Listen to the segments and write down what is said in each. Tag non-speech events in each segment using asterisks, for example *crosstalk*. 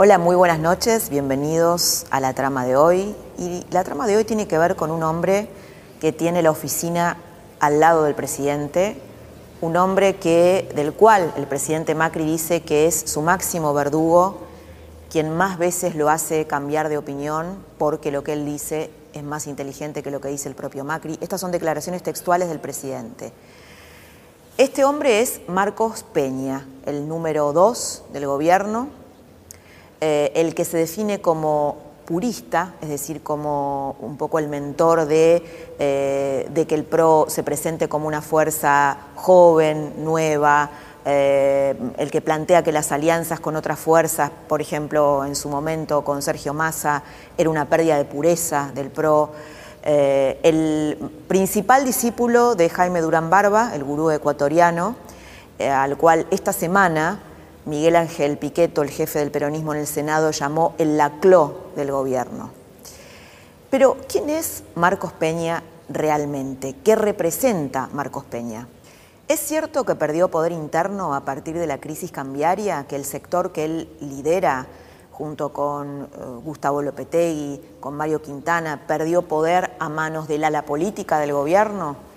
Hola, muy buenas noches, bienvenidos a la trama de hoy. Y la trama de hoy tiene que ver con un hombre que tiene la oficina al lado del presidente, un hombre que, del cual el presidente Macri dice que es su máximo verdugo, quien más veces lo hace cambiar de opinión porque lo que él dice es más inteligente que lo que dice el propio Macri. Estas son declaraciones textuales del presidente. Este hombre es Marcos Peña, el número dos del gobierno, eh, el que se define como purista, es decir, como un poco el mentor de, eh, que el PRO se presente como una fuerza joven, nueva, eh, el que plantea que las alianzas con otras fuerzas, por ejemplo, en su momento con Sergio Massa, era una pérdida de pureza del PRO. el principal discípulo de Jaime Durán Barba, el gurú ecuatoriano, al cual esta semana Miguel Ángel Piqueto, el jefe del peronismo en el Senado, llamó el lacló del gobierno. Pero, ¿quién es Marcos Peña realmente? ¿Qué representa Marcos Peña? ¿Es cierto que perdió poder interno a partir de la crisis cambiaria, que el sector que él lidera, junto con eh, Gustavo Lopetegui, con Mario Quintana, perdió poder a manos del ala política del gobierno?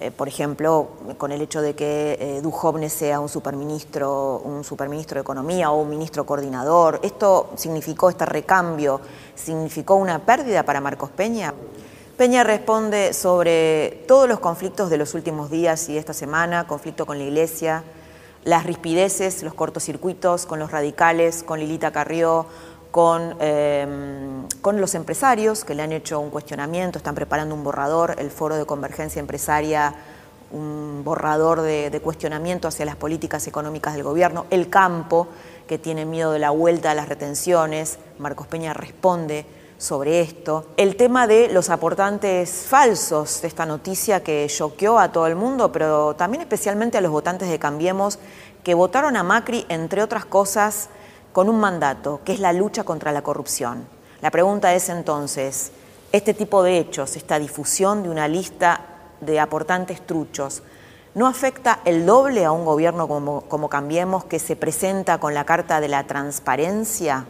Eh, por ejemplo, con el hecho de que eh, sea un superministro, un superministro de Economía o un ministro coordinador. ¿Esto significó este recambio? ¿Significó una pérdida para Marcos Peña? Peña responde sobre todos los conflictos de los últimos días y esta semana, conflicto con la Iglesia, las rispideces, los cortocircuitos con los radicales, con Lilita Carrió, con, em, con, los empresarios que le han hecho un cuestionamiento, están preparando un borrador, el Foro de Convergencia Empresaria, un borrador de, de, cuestionamiento hacia las políticas económicas del gobierno, el campo que tiene miedo de la vuelta a las retenciones, Marcos Peña responde sobre esto, el tema de los aportantes falsos de esta noticia que choqueó a todo el mundo, pero también especialmente a los votantes de Cambiemos que votaron a Macri, entre otras cosas, con un mandato, que es la lucha contra la corrupción. La pregunta es entonces, este tipo de hechos, esta difusión de una lista de aportantes truchos, ¿no afecta el doble a un gobierno como, como Cambiemos que se presenta con la carta de la transparencia?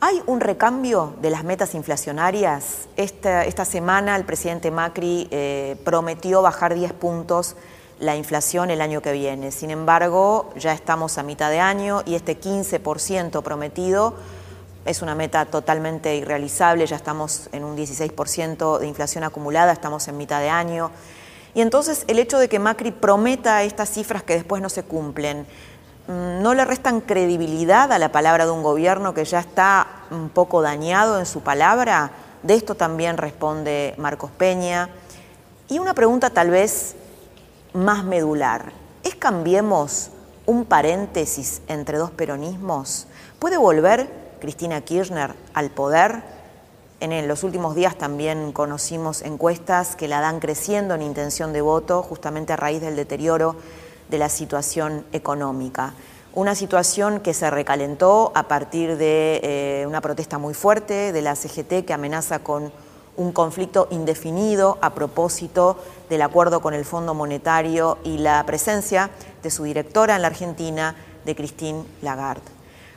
¿Hay un recambio de las metas inflacionarias? Esta, esta semana el presidente Macri eh, prometió bajar 10 puntos la inflación el año que viene. Sin embargo, ya estamos a mitad de año y este 15% prometido es una meta totalmente irrealizable, ya estamos en un 16% de inflación acumulada, estamos en mitad de año. Y entonces el hecho de que Macri prometa estas cifras que después no se cumplen, mm, ¿no le restan credibilidad a la palabra de un gobierno que ya está un poco dañado en su palabra? De esto también responde Marcos Peña. Y una pregunta tal vez más medular. ¿Es Cambiemos un paréntesis entre dos peronismos? ¿Puede volver Cristina Kirchner al poder? En los últimos días también conocimos encuestas que la dan creciendo en intención de voto justamente a raíz del deterioro de la situación económica. Una situación que se recalentó a partir de eh, una protesta muy fuerte de la CGT que amenaza con un conflicto indefinido a propósito del acuerdo con el Fondo Monetario y la presencia de su directora en la Argentina, de Christine Lagarde.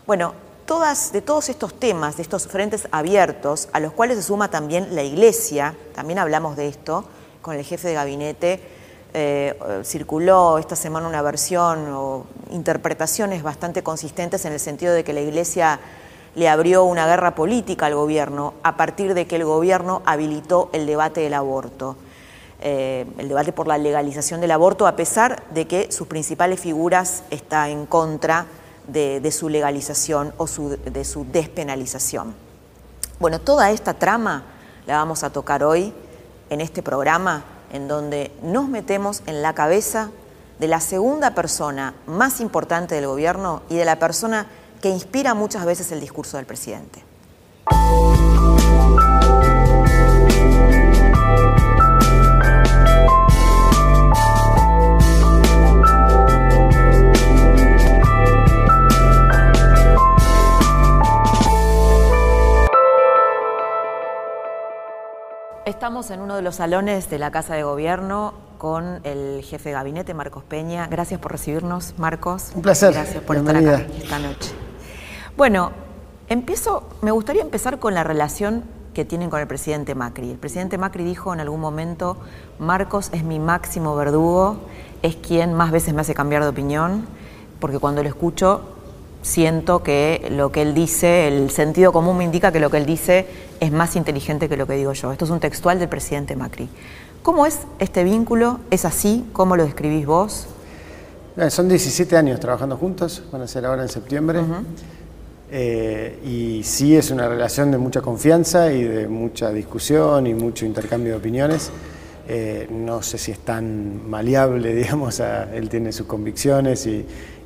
Bueno, todas, de todos estos temas, de estos frentes abiertos, a los cuales se suma también la Iglesia, también hablamos de esto con el jefe de gabinete, eh, circuló esta semana una versión o interpretaciones bastante consistentes en el sentido de que la Iglesia le abrió una guerra política al gobierno a partir de que el gobierno habilitó el debate del aborto. Eh, el debate por la legalización del aborto, a pesar de que sus principales figuras están en contra de, su legalización o de su despenalización. Bueno, toda esta trama la vamos a tocar hoy en este programa en donde nos metemos en la cabeza de la segunda persona más importante del gobierno y de la persona que inspira muchas veces el discurso del presidente. Estamos en uno de los salones de la Casa de Gobierno con el jefe de gabinete, Marcos Peña. Gracias por recibirnos, Marcos. Un placer. Gracias por estar acá esta noche. Bueno, empiezo, me gustaría empezar con la relación que tienen con el presidente Macri. El presidente Macri dijo en algún momento, Marcos es mi máximo verdugo, es quien más veces me hace cambiar de opinión, porque cuando lo escucho siento que lo que él dice, el sentido común me indica que lo que él dice es más inteligente que lo que digo yo. Esto es un textual del presidente Macri. ¿Cómo es este vínculo? ¿Es así? ¿Cómo lo describís vos? Eh, son 17 años trabajando juntos, van a ser ahora en septiembre. Eh, y sí es una relación de mucha confianza y de mucha discusión y mucho intercambio de opiniones. Eh, no sé si es tan maleable, *laughs* digamos, él tiene sus convicciones y,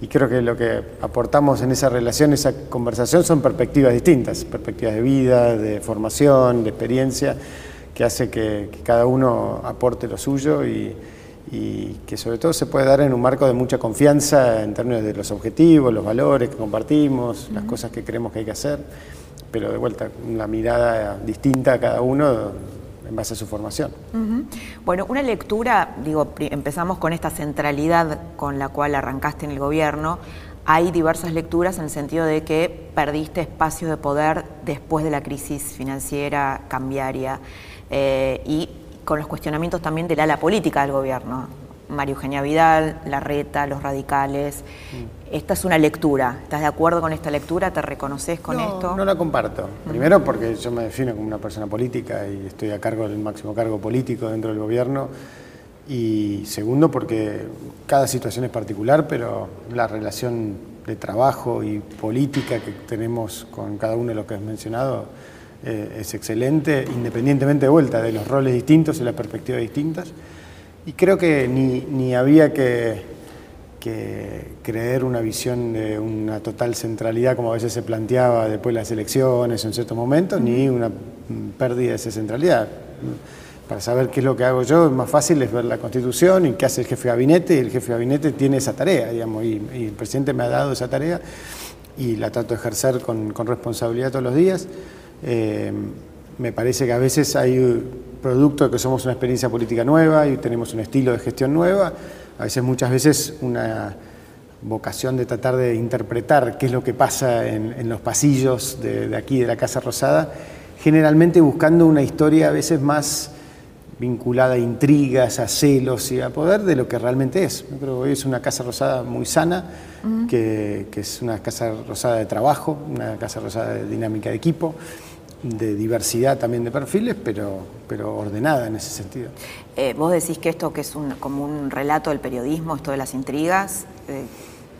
creo que lo que aportamos en esa relación, esa conversación, son perspectivas distintas, perspectivas de vida, de formación, de experiencia, que hace que, cada uno aporte lo suyo y, que sobre todo se puede dar en un marco de mucha confianza en términos de los objetivos, los valores que compartimos, las cosas que creemos que hay que hacer, pero de vuelta, una mirada distinta a cada uno en base a su formación. Bueno, una lectura, digo, empezamos con esta centralidad con la cual arrancaste en el gobierno. Hay diversas lecturas en el sentido de que perdiste espacio de poder después de la crisis financiera cambiaria eh, y con los cuestionamientos también del ala política del gobierno. María Eugenia Vidal, Larreta, los radicales. Mm. Esta es una lectura. ¿Estás de acuerdo con esta lectura? ¿Te reconoces con esto? No la comparto. Primero porque yo me defino como una persona política y estoy a cargo del máximo cargo político dentro del gobierno. Y segundo porque cada situación es particular, pero la relación de trabajo y política que tenemos con cada uno de los que has mencionado eh, es excelente, independientemente de vuelta de los roles distintos y las perspectivas distintas. Y creo que ni, había que, creer una visión de una total centralidad como a veces se planteaba después de las elecciones en ciertos momentos, ni una pérdida de esa centralidad. Para saber qué es lo que hago yo, más fácil es ver la Constitución y qué hace el jefe de gabinete, y el jefe de gabinete tiene esa tarea, digamos, y, el presidente me ha dado esa tarea y la trato de ejercer con, responsabilidad todos los días. Eh, me parece que a veces hay producto de que somos una experiencia política nueva y tenemos un estilo de gestión nueva, a veces muchas veces una vocación de tratar de interpretar qué es lo que pasa en, los pasillos de, aquí de la Casa Rosada, generalmente buscando una historia a veces más vinculada a intrigas, a celos y a poder de lo que realmente es. Yo creo que hoy es una Casa Rosada muy sana, que, que es una Casa Rosada de trabajo, una Casa Rosada de dinámica de equipo de diversidad también de perfiles, pero, pero ordenada en ese sentido. Eh, vos decís que esto que es un, como un relato del periodismo, esto de las intrigas. Eh,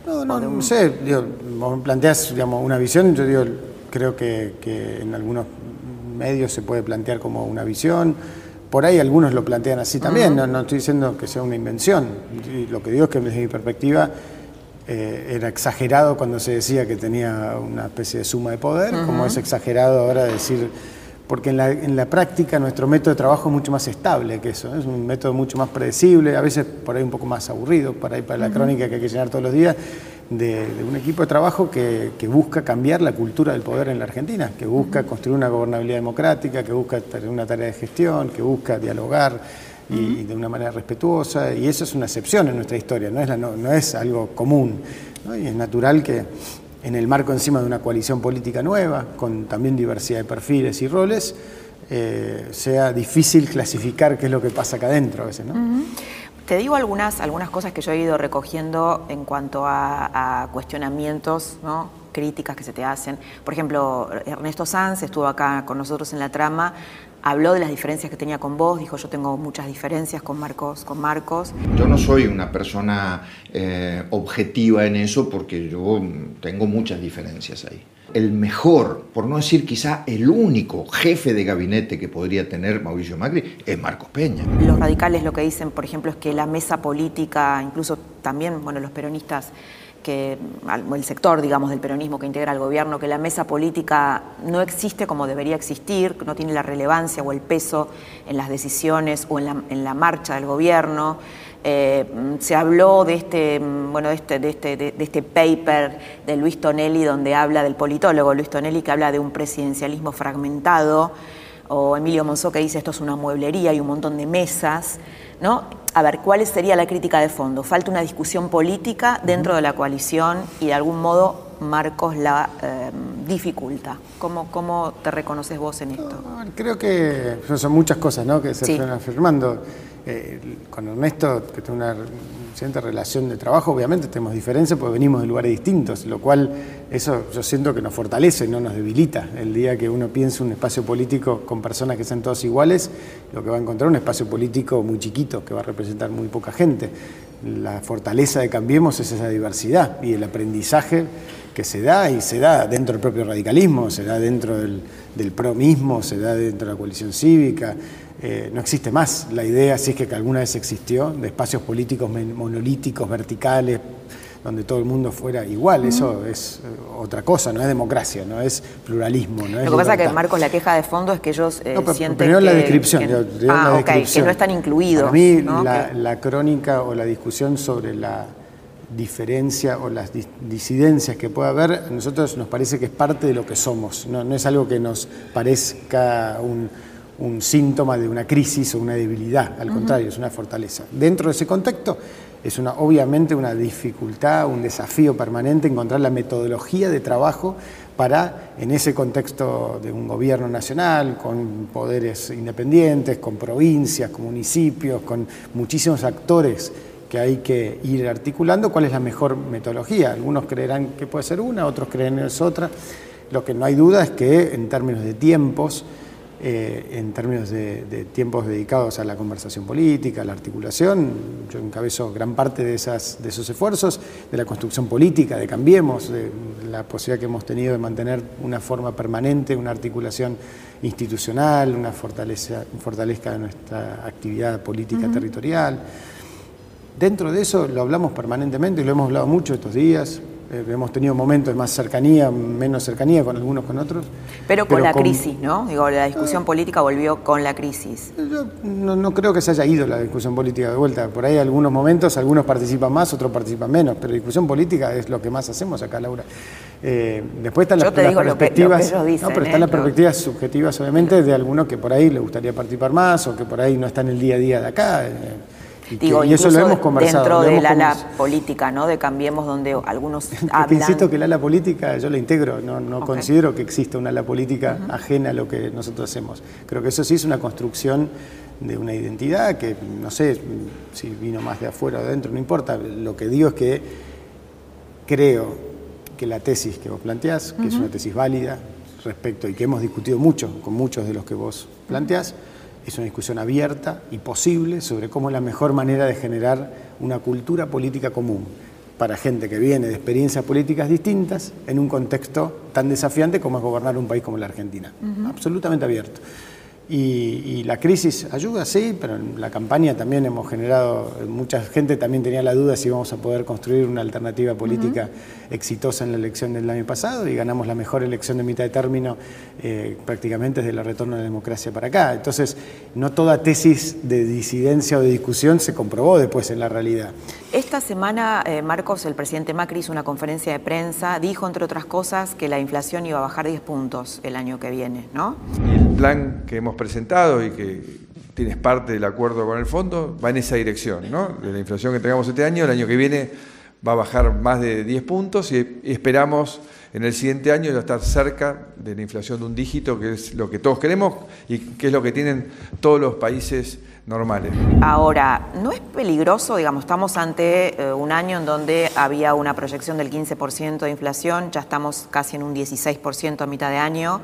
no, no, no sé, digo, vos planteás digamos, una visión, yo digo, creo que, que, en algunos medios se puede plantear como una visión, por ahí algunos lo plantean así también, no, no estoy diciendo que sea una invención, lo que digo es que desde mi perspectiva eh, era exagerado cuando se decía que tenía una especie de suma de poder, como es exagerado ahora decir, porque en la, en la, práctica nuestro método de trabajo es mucho más estable que eso, es un método mucho más predecible, a veces por ahí un poco más aburrido, por ahí para la crónica que hay que llenar todos los días, de, un equipo de trabajo que, que, busca cambiar la cultura del poder en la Argentina, que busca construir una gobernabilidad democrática, que busca tener una tarea de gestión, que busca dialogar y, de una manera respetuosa, y eso es una excepción en nuestra historia, no es, no, es algo común. Y es natural que en el marco encima de una coalición política nueva, con también diversidad de perfiles y roles, eh, sea difícil clasificar qué es lo que pasa acá adentro a veces. ¿no? Te digo algunas, algunas cosas que yo he ido recogiendo en cuanto a, a cuestionamientos, ¿no? críticas que se te hacen. Por ejemplo, Ernesto Sanz estuvo acá con nosotros en la trama habló de las diferencias que tenía con vos, dijo yo tengo muchas diferencias con Marcos, con Marcos. Yo no soy una persona eh, objetiva en eso porque yo tengo muchas diferencias ahí. El mejor, por no decir quizá el único jefe de gabinete que podría tener Mauricio Macri es Marcos Peña. Los radicales lo que dicen, por ejemplo, es que la mesa política, incluso también, bueno, los peronistas que el sector, digamos, del peronismo que integra el gobierno, que la mesa política no existe como debería existir, no tiene la relevancia o el peso en las decisiones o en la, marcha del gobierno. Eh, se habló de este, bueno, de este, de, este, de, este paper de Luis Tonelli, donde habla del politólogo Luis Tonelli, que habla de un presidencialismo fragmentado, o Emilio Monzó que dice esto es una mueblería y un montón de mesas, ¿no? a ver, ¿cuál sería la crítica de fondo? Falta una discusión política dentro de la coalición y de algún modo Marcos la em, dificulta. ¿Cómo, ¿Cómo, te reconoces vos en esto? Creo que son muchas cosas ¿no? que se están afirmando. Eh, con Ernesto, que tiene una cierta relación de trabajo, obviamente tenemos diferencias porque venimos de lugares distintos, lo cual eso yo siento que nos fortalece, no nos debilita. El día que uno piensa un espacio político con personas que sean todos iguales, lo que va a encontrar es un espacio político muy chiquito, que va a representar muy poca gente. La fortaleza de Cambiemos es esa diversidad y el aprendizaje que se da y se da dentro del propio radicalismo, se da dentro del, del pro mismo, se da dentro de la coalición cívica. Eh, no existe más la idea, si es que alguna vez existió, de espacios políticos monolíticos, verticales, donde todo el mundo fuera igual. Eso es eh, otra cosa, no es democracia, no es pluralismo. No Lo que pasa es que Marcos, la queja de fondo es que ellos eh, sienten que, la descripción, ah, que no están incluidos. Para mí, la, crónica o la discusión sobre la diferencia o las disidencias que pueda haber, a nosotros nos parece que es parte de lo que somos, no, es algo que nos parezca un, síntoma de una crisis o una debilidad, al contrario, es una fortaleza. Dentro de ese contexto es una, obviamente una dificultad, un desafío permanente encontrar la metodología de trabajo para, en ese contexto de un gobierno nacional, con poderes independientes, con provincias, con municipios, con muchísimos actores que hay que ir articulando cuál es la mejor metodología. Algunos creerán que puede ser una, otros creen que es otra. Lo que no hay duda es que en términos de tiempos, eh, en términos de, tiempos dedicados a la conversación política, a la articulación, yo encabezo gran parte de, esas, de esos esfuerzos, de la construcción política, de Cambiemos, de la posibilidad que hemos tenido de mantener una forma permanente, una articulación institucional, una fortaleza, fortalezca nuestra actividad política territorial. Dentro de eso lo hablamos permanentemente y lo hemos hablado mucho estos días. Eh, hemos tenido momentos de más cercanía, menos cercanía con algunos, con otros. Pero con la crisis, ¿no? Digo, la discusión política volvió con la crisis. Yo no, creo que se haya ido la discusión política de vuelta. Por ahí algunos momentos, algunos participan más, otros participan menos, pero discusión política es lo que más hacemos acá, Laura. Eh, después están las, perspectivas, no, pero están las perspectivas subjetivas, obviamente, de algunos que por ahí le gustaría participar más o que por ahí no están el día a día de acá. Eh, y, eso lo hemos conversado. Dentro del ala política, ¿no? De Cambiemos, donde algunos *laughs* hablan... insisto que el ala política yo la integro, no, no considero que exista una ala política ajena a lo que nosotros hacemos. Creo que eso sí es una construcción de una identidad que, no sé si vino más de afuera o de adentro, no importa. Lo que digo es que creo que la tesis que vos planteás, que es una tesis válida respecto y que hemos discutido mucho con muchos de los que vos planteás, es una discusión abierta y posible sobre cómo es la mejor manera de generar una cultura política común para gente que viene de experiencias políticas distintas en un contexto tan desafiante como es gobernar un país como la Argentina. Absolutamente abierto. Y, la crisis ayuda, sí, pero en la campaña también hemos generado, mucha gente también tenía la duda si íbamos a poder construir una alternativa política exitosa en la elección del año pasado y ganamos la mejor elección de mitad de término eh, prácticamente desde el retorno de la democracia para acá. Entonces, no toda tesis de disidencia o de discusión se comprobó después en la realidad. Esta semana, eh, Marcos, el presidente Macri hizo una conferencia de prensa, dijo, entre otras cosas, que la inflación iba a bajar 10 puntos el año que viene, ¿no? el plan que hemos presentado y que tienes parte del acuerdo con el fondo va en esa dirección, ¿no? De la inflación que tengamos este año, el año que viene va a bajar más de 10 puntos y esperamos en el siguiente año ya estar cerca de la inflación de un dígito, que es lo que todos queremos y que es lo que tienen todos los países normales. Ahora, ¿no es peligroso? Digamos, estamos ante eh, un año en donde había una proyección del 15% de inflación, ya estamos casi en un 16% a mitad de año.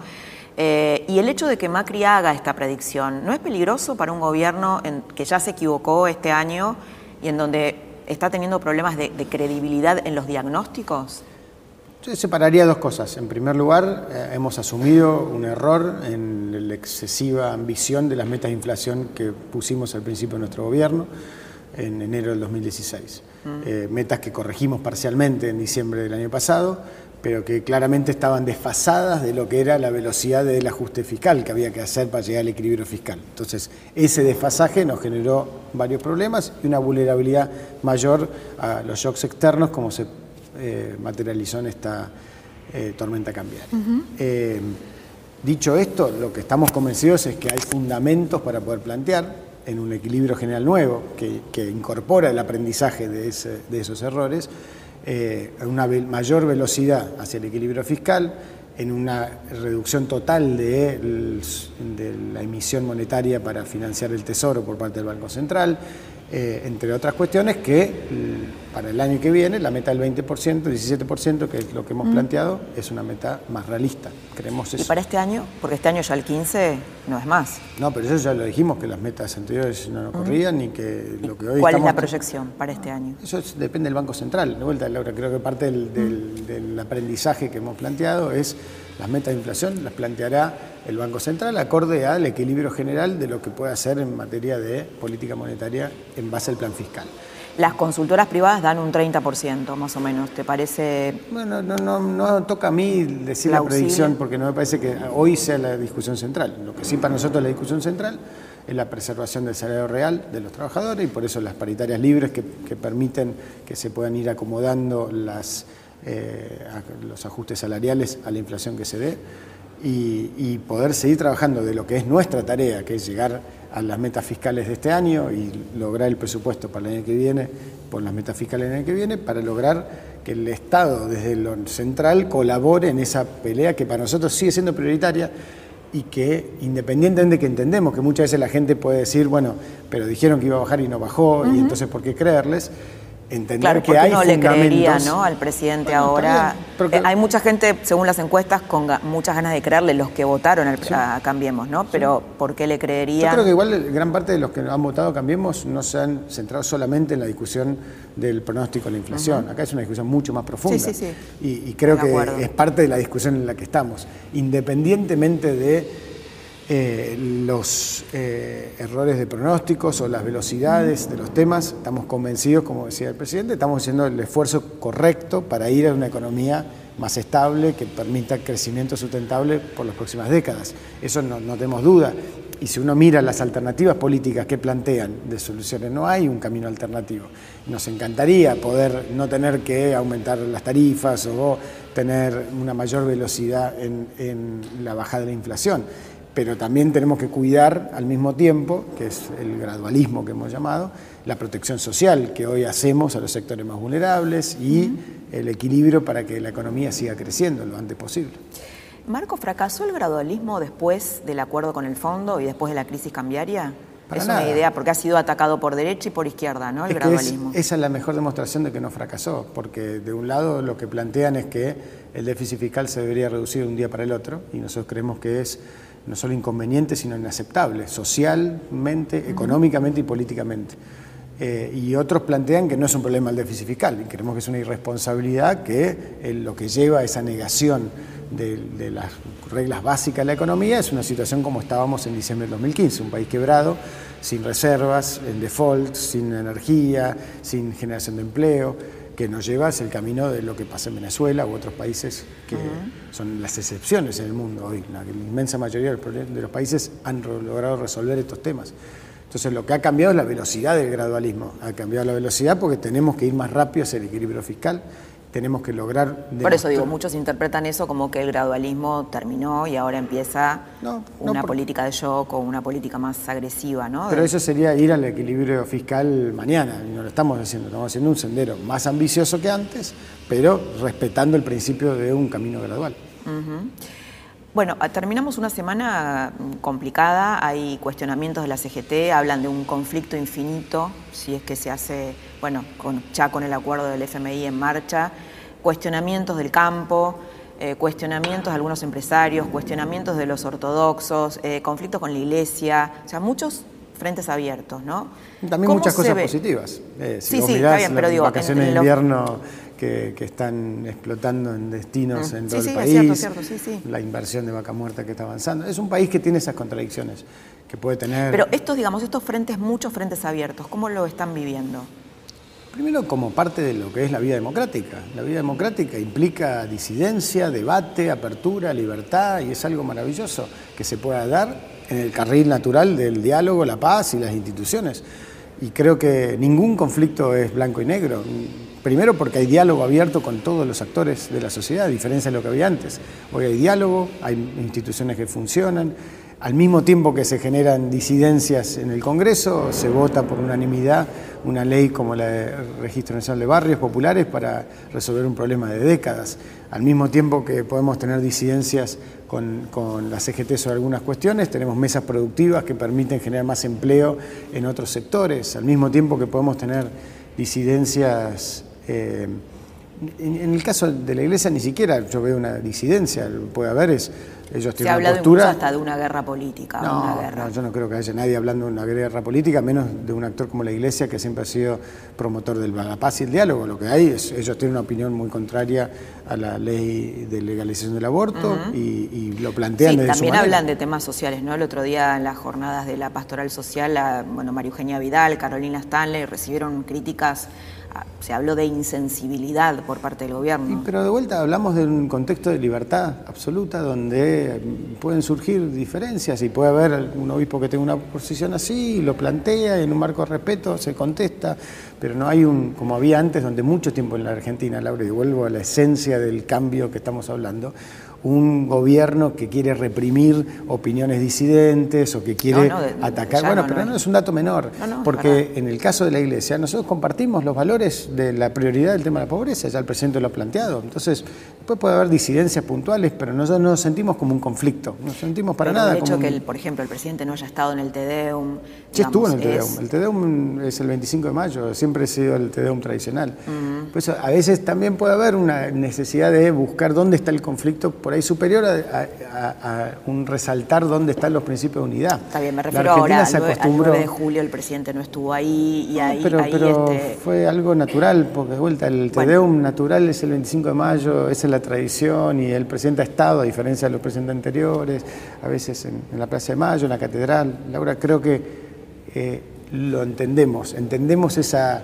Eh, y el hecho de que Macri haga esta predicción, ¿no es peligroso para un gobierno que ya se equivocó este año y en donde está teniendo problemas de, credibilidad en los diagnósticos? Yo separaría dos cosas. En primer lugar, eh, hemos asumido un error en la excesiva ambición de las metas de inflación que pusimos al principio de nuestro gobierno en enero del 2016. Mm. Eh, metas que corregimos parcialmente en diciembre del año pasado pero que claramente estaban desfasadas de lo que era la velocidad del ajuste fiscal que había que hacer para llegar al equilibrio fiscal. Entonces, ese desfasaje nos generó varios problemas y una vulnerabilidad mayor a los shocks externos como se eh, materializó en esta eh, tormenta cambiaria. Eh, dicho esto, lo que estamos convencidos es que hay fundamentos para poder plantear en un equilibrio general nuevo que, incorpora el aprendizaje de esos errores eh, una mayor velocidad hacia el equilibrio fiscal, en una reducción total de, la emisión monetaria para financiar el tesoro por parte del Banco Central, eh, entre otras cuestiones que para el año que viene la meta del 20%, 17%, que es lo que hemos planteado, es una meta más realista. Creemos eso. ¿Y para este año? Porque este año ya el 15 no es más. No, pero eso ya lo dijimos, que las metas anteriores no nos corrían y que lo que hoy ¿Cuál es la proyección para este año? Eso depende del Banco Central. De vuelta, Laura, creo que parte del, del aprendizaje que hemos planteado es las metas de inflación, las planteará el Banco Central acorde al equilibrio general de lo que puede hacer en materia de política monetaria en base al plan fiscal. Las consultoras privadas dan un 30% más o menos, ¿te parece? Bueno, no, no, no toca a mí decir la predicción porque no me parece que hoy sea la discusión central. Lo que sí para nosotros la discusión central es la preservación del salario real de los trabajadores y por eso las paritarias libres que, permiten que se puedan ir acomodando las, eh, los ajustes salariales a la inflación que se dé y, poder seguir trabajando de lo que es nuestra tarea, que es llegar a las metas fiscales de este año y lograr el presupuesto para el año que viene, por las metas fiscales del año que viene, para lograr que el Estado desde lo central colabore en esa pelea que para nosotros sigue siendo prioritaria y que independientemente de que entendemos que muchas veces la gente puede decir, bueno, pero dijeron que iba a bajar y no bajó, y entonces ¿por qué creerles? Entender claro, que hay no le creería ¿no? al presidente ahora. Eh, hay mucha gente, según las encuestas, con muchas ganas de creerle, los que votaron a Cambiemos, ¿no? Pero ¿por qué le creería? Yo creo que igual gran parte de los que han votado Cambiemos no se han centrado solamente en la discusión del pronóstico de la inflación. Acá es una discusión mucho más profunda. Sí, sí, sí. Y, creo que es parte de la discusión en la que estamos. Independientemente de eh, los eh, errores de pronósticos o las velocidades de los temas. Estamos convencidos, como decía el presidente, estamos haciendo el esfuerzo correcto para ir a una economía más estable, que permita crecimiento sustentable por las próximas décadas. Eso no, no tenemos duda. Y si uno mira las alternativas políticas que plantean de soluciones, no hay un camino alternativo. Nos encantaría poder no tener que aumentar las tarifas o tener una mayor velocidad en, en la bajada de la inflación pero también tenemos que cuidar al mismo tiempo, que es el gradualismo que hemos llamado, la protección social que hoy hacemos a los sectores más vulnerables y el equilibrio para que la economía siga creciendo lo antes posible. Marco, ¿fracasó el gradualismo después del acuerdo con el fondo y después de la crisis cambiaria? es una idea, porque ha sido atacado por derecha y por izquierda, ¿no? El gradualismo. esa es la mejor demostración de que no fracasó, porque de un lado lo que plantean es que el déficit fiscal se debería reducir de un día para el otro, y nosotros creemos que es no solo inconveniente, sino inaceptable, socialmente, económicamente y políticamente. Eh, y otros plantean que no es un problema el déficit fiscal, y creemos que es una irresponsabilidad que lo que lleva a esa negación de, las reglas básicas de la economía es una situación como estábamos en diciembre del 2015, un país quebrado, sin reservas, en default, sin energía, sin generación de empleo que nos lleva es el camino de lo que pasa en Venezuela u otros países que son las excepciones en el mundo hoy. La inmensa mayoría de los países han logrado resolver estos temas. Entonces lo que ha cambiado es la velocidad del gradualismo. Ha cambiado la velocidad porque tenemos que ir más rápido hacia el equilibrio fiscal tenemos que lograr... Por eso digo, muchos interpretan eso como que el gradualismo terminó y ahora empieza una política de shock o una política más agresiva, ¿no? Pero eso sería ir al equilibrio fiscal mañana, y no lo estamos haciendo, estamos haciendo un sendero más ambicioso que antes, pero respetando el principio de un camino gradual. Bueno, ah, terminamos una semana complicada, hay cuestionamientos de la CGT, hablan de un conflicto infinito, si es que se hace, bueno, ya con el acuerdo del FMI en marcha, cuestionamientos del campo, eh, cuestionamientos de algunos empresarios, cuestionamientos de los ortodoxos, eh, conflictos con la iglesia, o sea, muchos frentes abiertos, ¿no? También muchas cosas positivas. Eh, sí, sí, está bien, pero digo, vacaciones en- en de invierno que, que están explotando en destinos Mm. en todo sí, el país, cierto, es cierto, sí, sí. la inversión de vaca muerta que está avanzando. Es un país que tiene esas contradicciones, que puede tener... Pero estos, digamos, estos frentes, muchos frentes abiertos, ¿cómo lo están viviendo? Primero, como parte de lo que es la vida democrática. La vida democrática implica disidencia, debate, apertura, libertad, y es algo maravilloso que se pueda dar en el carril natural del diálogo, la paz y las instituciones. Y creo que ningún conflicto es blanco y negro. Primero porque hay diálogo abierto con todos los actores de la sociedad, a diferencia de lo que había antes. Hoy hay diálogo, hay instituciones que funcionan, al mismo tiempo que se generan disidencias en el Congreso, se vota por unanimidad una ley como la de Registro Nacional de Barrios Populares para resolver un problema de décadas. Al mismo tiempo que podemos tener disidencias con, con la CGT sobre algunas cuestiones, tenemos mesas productivas que permiten generar más empleo en otros sectores. Al mismo tiempo que podemos tener disidencias... eh, en, en el caso de la iglesia ni siquiera yo veo una disidencia, puede haber es ellos Se tienen ha una postura. incluso hasta de una guerra política. No, una guerra. no, yo no creo que haya nadie hablando de una guerra política, menos de un actor como la Iglesia que siempre ha sido promotor de la paz y el diálogo. Lo que hay es, ellos tienen una opinión muy contraria a la ley de legalización del aborto y, y lo plantean Sí, desde también hablan de temas sociales, ¿no? El otro día en las jornadas de la pastoral social, la- bueno, María Eugenia Vidal, Carolina Stanley recibieron críticas, se habló de insensibilidad por parte del gobierno. pero de vuelta hablamos de un contexto de libertad absoluta donde pueden surgir diferencias y puede haber un obispo que tenga una posición así lo plantea en un marco de respeto se contesta, pero no hay un, como había antes, donde mucho tiempo en la Argentina, Laura, y vuelvo a la esencia del cambio que estamos hablando, un gobierno que quiere reprimir opiniones disidentes o que quiere No, no, de- atacar. Bueno, no, pero no es. un dato menor, No, no, porque para. en el caso de la Iglesia, nosotros compartimos los valores de la prioridad del tema de la pobreza, ya el presidente lo ha planteado. Entonces, después puede haber disidencias puntuales, pero nosotros no nos sentimos como un conflicto, no nos sentimos para Pero nada el hecho como que, el, por ejemplo, el presidente no haya estado en el TEDEUM. Sí estuvo en el Tedeum. es- El Tedeum es el 25 de mayo, siempre ha sido el Tedeum tradicional. Por eso, a veces también puede haber una necesidad de buscar dónde está el conflicto por ahí superior a, a- a- un resaltar dónde están los principios de unidad. Está bien, me refiero ahora al 9, al acostumbró- 9 de julio, el presidente no estuvo ahí y No, ahí, pero, ahí, pero este, fue algo natural, porque de vuelta el Bueno. Tedeum natural es el 25 de mayo, es tradición y el presidente ha estado, a diferencia de los presidentes anteriores, a veces en, en la Plaza de Mayo, en la Catedral. Laura, creo que eh, lo entendemos, entendemos esa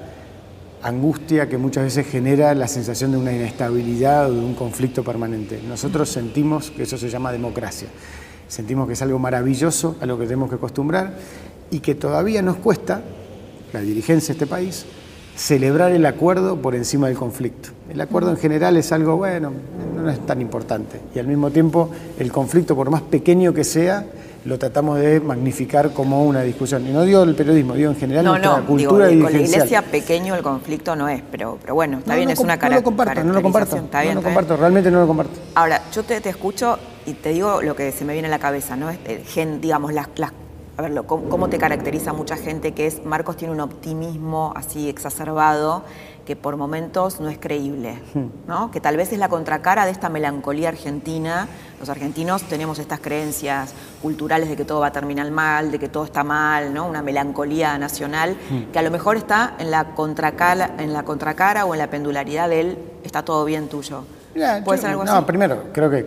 angustia que muchas veces genera la sensación de una inestabilidad o de un conflicto permanente. Nosotros sentimos que eso se llama democracia. Sentimos que es algo maravilloso a lo que tenemos que acostumbrar y que todavía nos cuesta, la dirigencia de este país, celebrar el acuerdo por encima del conflicto. El acuerdo en general es algo, bueno, no es tan importante. Y al mismo tiempo, el conflicto, por más pequeño que sea, lo tratamos de magnificar como una discusión. Y no digo el periodismo, digo en general no, nuestra no, digo, cultura con la iglesia pequeño el conflicto no es, pero, pero bueno, está No, bien, no es una no cara lo comparto, no lo comparto, no lo está bien. comparto, realmente no lo comparto. Ahora, yo te, te escucho y te digo lo que se me viene a la cabeza, ¿no? Este, gen- digamos, las, las- a ver, lo- ¿cómo, cómo te caracteriza mucha gente que es, Marcos tiene un optimismo así exacerbado que por momentos no es creíble, ¿no? Que tal vez es la contracara de esta melancolía argentina. Los argentinos tenemos estas creencias culturales de que todo va a terminar mal, de que todo está mal, ¿no? Una melancolía nacional que a lo mejor está en la contracara, en la contracara o en la pendularidad del está todo bien tuyo. Mirá, ¿Puede yo- ser algo no, así? primero, creo que,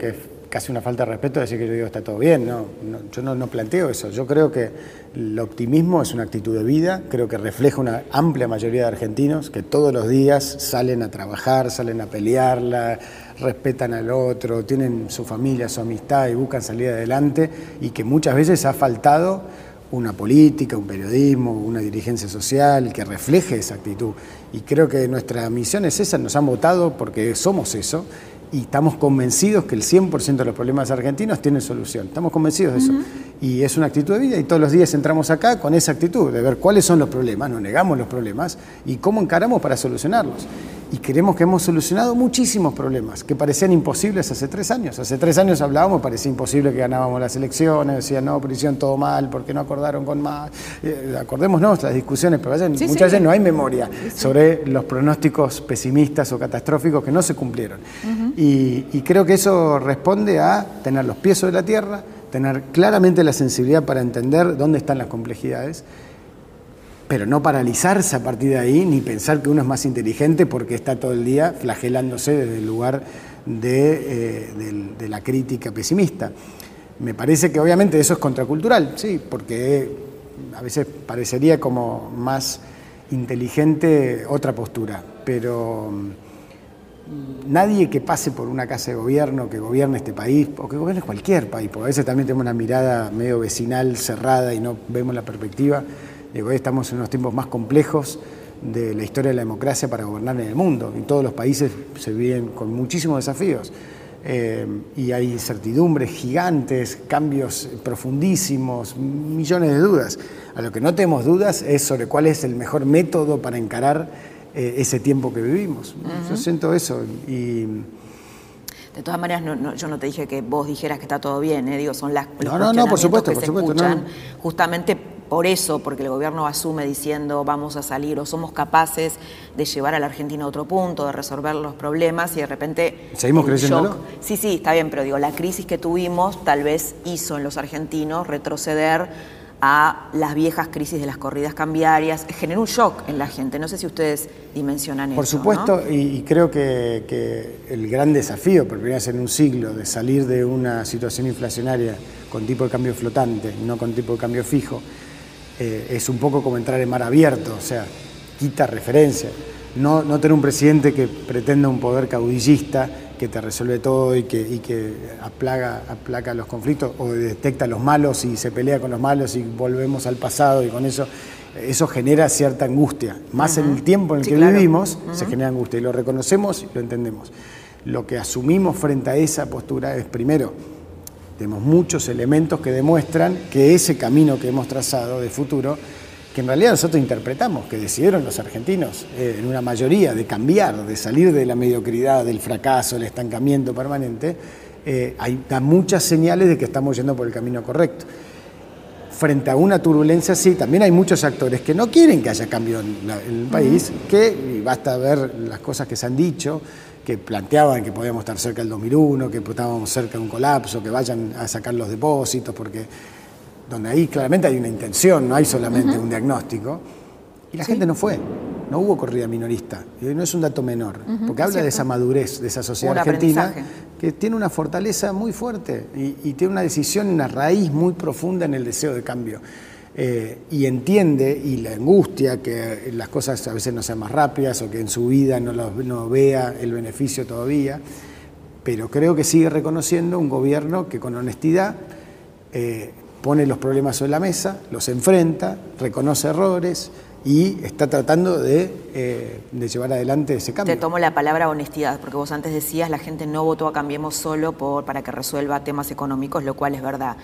casi una falta de respeto decir que yo digo está todo bien. No, no, yo no, no planteo eso. Yo creo que el optimismo es una actitud de vida. Creo que refleja una amplia mayoría de argentinos que todos los días salen a trabajar, salen a pelearla, respetan al otro, tienen su familia, su amistad y buscan salir adelante y que muchas veces ha faltado una política, un periodismo, una dirigencia social que refleje esa actitud. Y creo que nuestra misión es esa, nos han votado porque somos eso y estamos convencidos que el 100% de los problemas argentinos tienen solución. Estamos convencidos de eso. Y es una actitud de vida y todos los días entramos acá con esa actitud de ver cuáles son los problemas, no negamos los problemas y cómo encaramos para solucionarlos. Y creemos que hemos solucionado muchísimos problemas que parecían imposibles hace tres años. Hace tres años hablábamos, parecía imposible que ganábamos las elecciones, decían, no, pero hicieron todo mal, ¿por qué no acordaron con más? Eh, acordémonos las discusiones, pero muchas veces no hay memoria sobre los pronósticos pesimistas o catastróficos que no se cumplieron. y, y creo que eso responde a tener los pies sobre la tierra, tener claramente la sensibilidad para entender dónde están las complejidades pero no paralizarse a partir de ahí ni pensar que uno es más inteligente porque está todo el día flagelándose desde el lugar de, eh, la crítica pesimista. Me parece que obviamente eso es contracultural, sí, porque a veces parecería como más inteligente otra postura, pero mm, nadie que pase por una casa de gobierno, que gobierne este país, o que gobierne cualquier país, porque a veces también tenemos una mirada medio vecinal cerrada y no vemos la perspectiva, hoy estamos en unos tiempos más complejos de la historia de la democracia para gobernar en el mundo. En todos los países se viven con muchísimos desafíos. Eh, y hay incertidumbres gigantes, cambios profundísimos, millones de dudas. A lo que no tenemos dudas es sobre cuál es el mejor método para encarar eh, ese tiempo que vivimos. Yo siento eso. Y, de todas maneras, yo no te dije que vos dijeras que está todo bien, ¿eh? digo, son las no, no, no, por supuesto, por supuesto, escuchan justamente por eso, porque el gobierno asume diciendo vamos a salir o somos capaces de llevar a la Argentina a otro punto, de resolver los problemas y de repente... ¿Seguimos creciendo? Sí, sí, está bien, pero digo, la crisis que tuvimos tal vez hizo en los argentinos retroceder a las viejas crisis de las corridas cambiarias, generó un shock en la gente. No sé si ustedes dimensionan por eso. Por supuesto, y, creo que, que, el gran desafío, por primera vez en un siglo, de salir de una situación inflacionaria con tipo de cambio flotante, no con tipo de cambio fijo, eh, es un poco como entrar en mar abierto, o sea, quita referencia. No, no tener un presidente que pretenda un poder caudillista que te resuelve todo y que, y que aplaga, aplaca los conflictos o detecta los malos y se pelea con los malos y volvemos al pasado y con eso, eso genera cierta angustia. Más en el tiempo en el que vivimos se genera angustia y lo reconocemos y lo entendemos. Lo que asumimos frente a esa postura es primero, tenemos muchos elementos que demuestran que ese camino que hemos trazado de futuro, que en realidad nosotros interpretamos, que decidieron los argentinos eh, en una mayoría de cambiar, de salir de la mediocridad, del fracaso, del estancamiento permanente, eh, hay, da muchas señales de que estamos yendo por el camino correcto. Frente a una turbulencia así, también hay muchos actores que no quieren que haya cambio en, el país, que basta ver las cosas que se han dicho, que planteaban que podíamos estar cerca del 2001, que estábamos cerca de un colapso, que vayan a sacar los depósitos, porque donde ahí claramente hay una intención, no hay solamente un diagnóstico. Y la gente no fue, no hubo corrida minorista. Y no es un dato menor, porque habla de esa madurez de esa sociedad argentina que tiene una fortaleza muy fuerte y, y tiene una decisión, una raíz muy profunda en el deseo de cambio. Eh, y entiende y la angustia que las cosas a veces no sean más rápidas o que en su vida no, no vea el beneficio todavía, pero creo que sigue reconociendo un gobierno que con honestidad eh, pone los problemas sobre la mesa, los enfrenta, reconoce errores y está tratando de, eh, de, llevar adelante ese cambio. Te tomo la palabra honestidad, porque vos antes decías la gente no votó a Cambiemos solo por, para que resuelva temas económicos, lo cual es verdad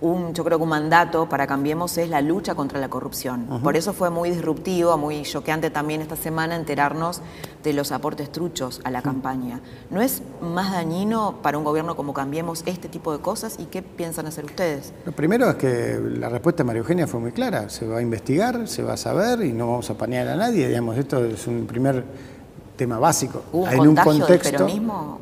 un, yo creo que un mandato para Cambiemos es la lucha contra la corrupción. Por eso fue muy disruptivo, muy choqueante también esta semana enterarnos de los aportes truchos a la campaña. ¿No es más dañino para un gobierno como Cambiemos este tipo de cosas y qué piensan hacer ustedes? Lo primero es que la respuesta de María Eugenia fue muy clara. Se va a investigar, se va a saber y no vamos a panear a nadie. Digamos, esto es un primer tema básico. ¿Hubo en un contexto,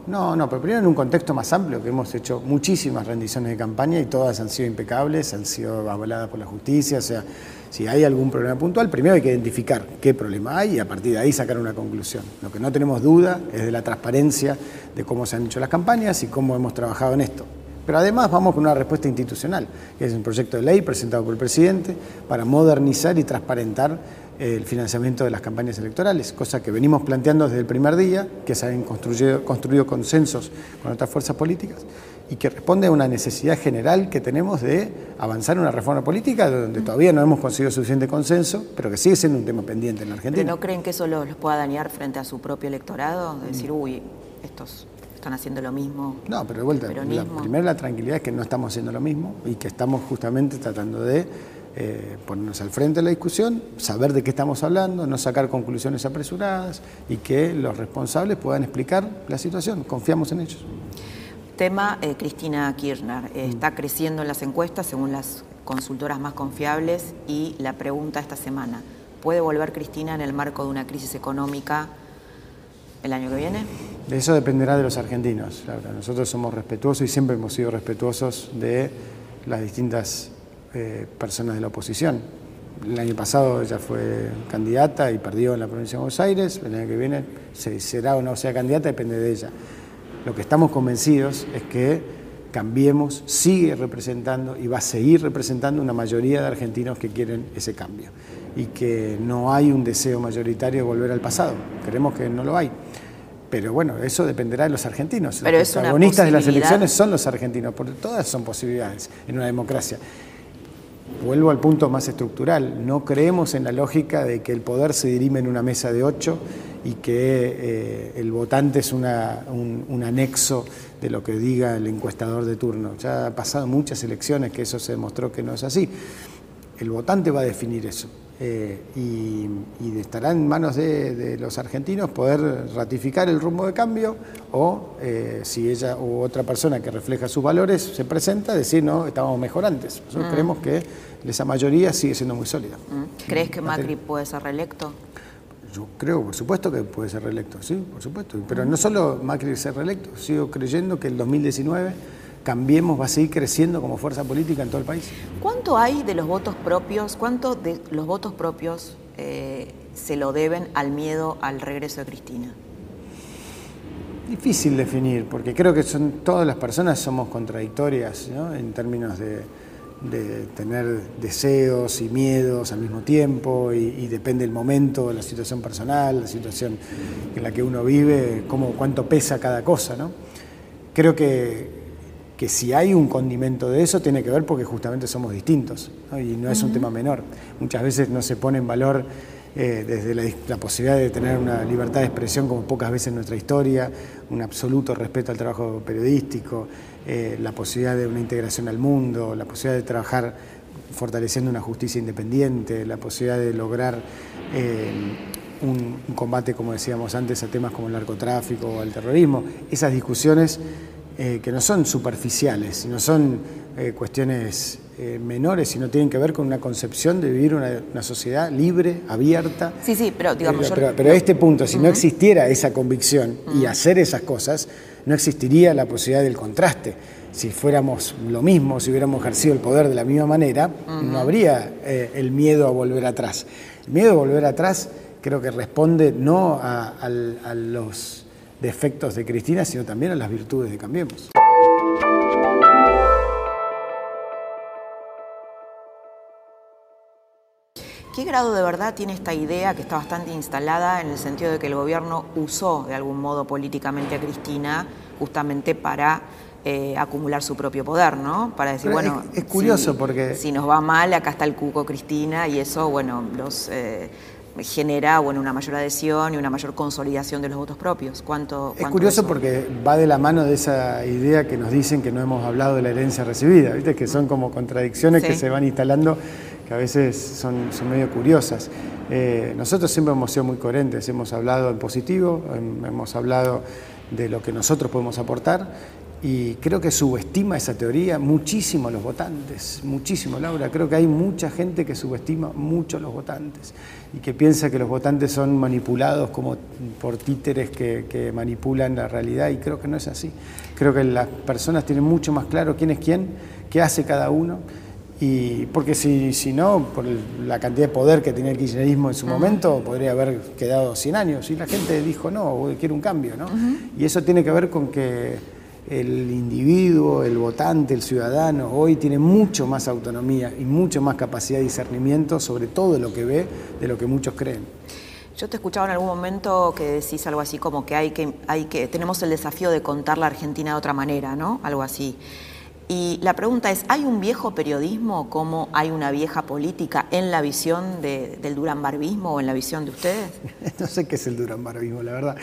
No, no, pero primero en un contexto más amplio, que hemos hecho muchísimas rendiciones de campaña y todas han sido impecables, han sido avaladas por la justicia, o sea, si hay algún problema puntual, primero hay que identificar qué problema hay y a partir de ahí sacar una conclusión. Lo que no tenemos duda es de la transparencia de cómo se han hecho las campañas y cómo hemos trabajado en esto. Pero además vamos con una respuesta institucional, que es un proyecto de ley presentado por el presidente para modernizar y transparentar el financiamiento de las campañas electorales, cosa que venimos planteando desde el primer día, que se han construido, construido consensos con otras fuerzas políticas y que responde a una necesidad general que tenemos de avanzar en una reforma política donde todavía no hemos conseguido suficiente consenso, pero que sigue siendo un tema pendiente en la Argentina. ¿Pero no creen que eso los, pueda dañar frente a su propio electorado? De decir, uy, estos están haciendo lo mismo. No, pero de vuelta, la, primero la tranquilidad es que no estamos haciendo lo mismo y que estamos justamente tratando de eh, ponernos al frente de la discusión, saber de qué estamos hablando, no sacar conclusiones apresuradas y que los responsables puedan explicar la situación. Confiamos en ellos. Tema eh, Cristina Kirchner. Eh, está creciendo en las encuestas según las consultoras más confiables y la pregunta esta semana, ¿puede volver Cristina en el marco de una crisis económica el año que viene? Eso dependerá de los argentinos. Nosotros somos respetuosos y siempre hemos sido respetuosos de las distintas eh, personas de la oposición. El año pasado ella fue candidata y perdió en la provincia de Buenos Aires. El año que viene será o no sea candidata, depende de ella. Lo que estamos convencidos es que Cambiemos sigue representando y va a seguir representando una mayoría de argentinos que quieren ese cambio y que no hay un deseo mayoritario de volver al pasado. Creemos que no lo hay. Pero bueno, eso dependerá de los argentinos. Pero los protagonistas de las elecciones son los argentinos, porque todas son posibilidades en una democracia. Vuelvo al punto más estructural. No creemos en la lógica de que el poder se dirime en una mesa de ocho y que eh, el votante es un, anexo de lo que diga el encuestador de turno. Ya ha pasado muchas elecciones que eso se demostró que no es así. El votante va a definir eso. Eh, y, estará en manos de, los argentinos poder ratificar el rumbo de cambio o si eh, si ella u otra persona que refleja sus valores se presenta, decir no, estábamos mejor antes. Nosotros mm. creemos que esa mayoría sigue siendo muy sólida. Mm. ¿Crees que Macri puede ser reelecto? Yo creo, por supuesto, que puede ser reelecto, sí, por supuesto. Pero no solo Macri ser reelecto, sigo creyendo que el 2019 Cambiemos va a seguir creciendo como fuerza política en todo el país. ¿Cuánto hay de los votos propios, cuánto de los votos propios eh, se lo deben al miedo al regreso de Cristina? Difícil definir, porque creo que son todas las personas somos contradictorias en términos de, tener deseos y miedos al mismo tiempo y, depende el momento, la situación personal, la situación en la que uno vive, cómo, cuánto pesa cada cosa. ¿no? Creo que que si hay un condimento de eso tiene que ver porque justamente somos distintos y no es un tema menor. Muchas veces no se pone en valor eh, desde la, posibilidad de tener una libertad de expresión como pocas veces en nuestra historia, un absoluto respeto al trabajo periodístico, eh, la posibilidad de una integración al mundo, la posibilidad de trabajar fortaleciendo una justicia independiente, la posibilidad de lograr eh, un, un combate, como decíamos antes, a temas como el narcotráfico o el terrorismo. Esas discusiones eh, que no son superficiales, no son eh, cuestiones eh, menores, sino tienen que ver con una concepción de vivir una, sociedad libre, abierta. Sí, sí, pero digamos... pero, a este punto, si no existiera esa convicción y hacer esas cosas, no existiría la posibilidad del contraste. Si fuéramos lo mismo, si hubiéramos ejercido el poder de la misma manera, no habría el miedo a volver atrás. El miedo a volver atrás creo que responde no a los defectos de Cristina, sino también a las virtudes de Cambiemos. ¿Qué grado de verdad tiene esta idea que está bastante instalada en el sentido de que el gobierno usó de algún modo políticamente a Cristina justamente para eh, acumular su propio poder, ¿no? Para decir, bueno, es, curioso porque si nos va mal, acá está el cuco Cristina y eso, bueno, los eh, genera bueno, una mayor adhesión y una mayor consolidación de los votos propios. ¿Cuánto, es curioso porque va de la mano de esa idea que nos dicen que no hemos hablado de la herencia recibida, ¿viste? que son como contradicciones que se van instalando que a veces son, son medio curiosas. Eh, nosotros siempre hemos sido muy coherentes, hemos hablado en positivo, hemos hablado de lo que nosotros podemos aportar y creo que subestima esa teoría muchísimo a los votantes, muchísimo, Laura. Creo que hay mucha gente que subestima mucho a los votantes y que piensa que los votantes son manipulados como por títeres que, manipulan la realidad y creo que no es así. Creo que las personas tienen mucho más claro quién es quién, qué hace cada uno. Y porque si, si no, por la cantidad de poder que tenía el kirchnerismo en su momento, podría haber quedado 100 años. Y la gente dijo, no, quiero un cambio. ¿no? Y eso tiene que ver con que el individuo, el votante, el ciudadano, hoy tiene mucho más autonomía y mucho más capacidad de discernimiento sobre todo lo que ve de lo que muchos creen. Yo te escuchaba en algún momento que decís algo así como que hay que, hay que tenemos el desafío de contar la Argentina de otra manera, ¿no? Algo así. Y la pregunta es, ¿hay un viejo periodismo como hay una vieja política en la visión del duranbarbismo o en la visión de ustedes? *laughs* no sé qué es el duranbarbismo, la verdad.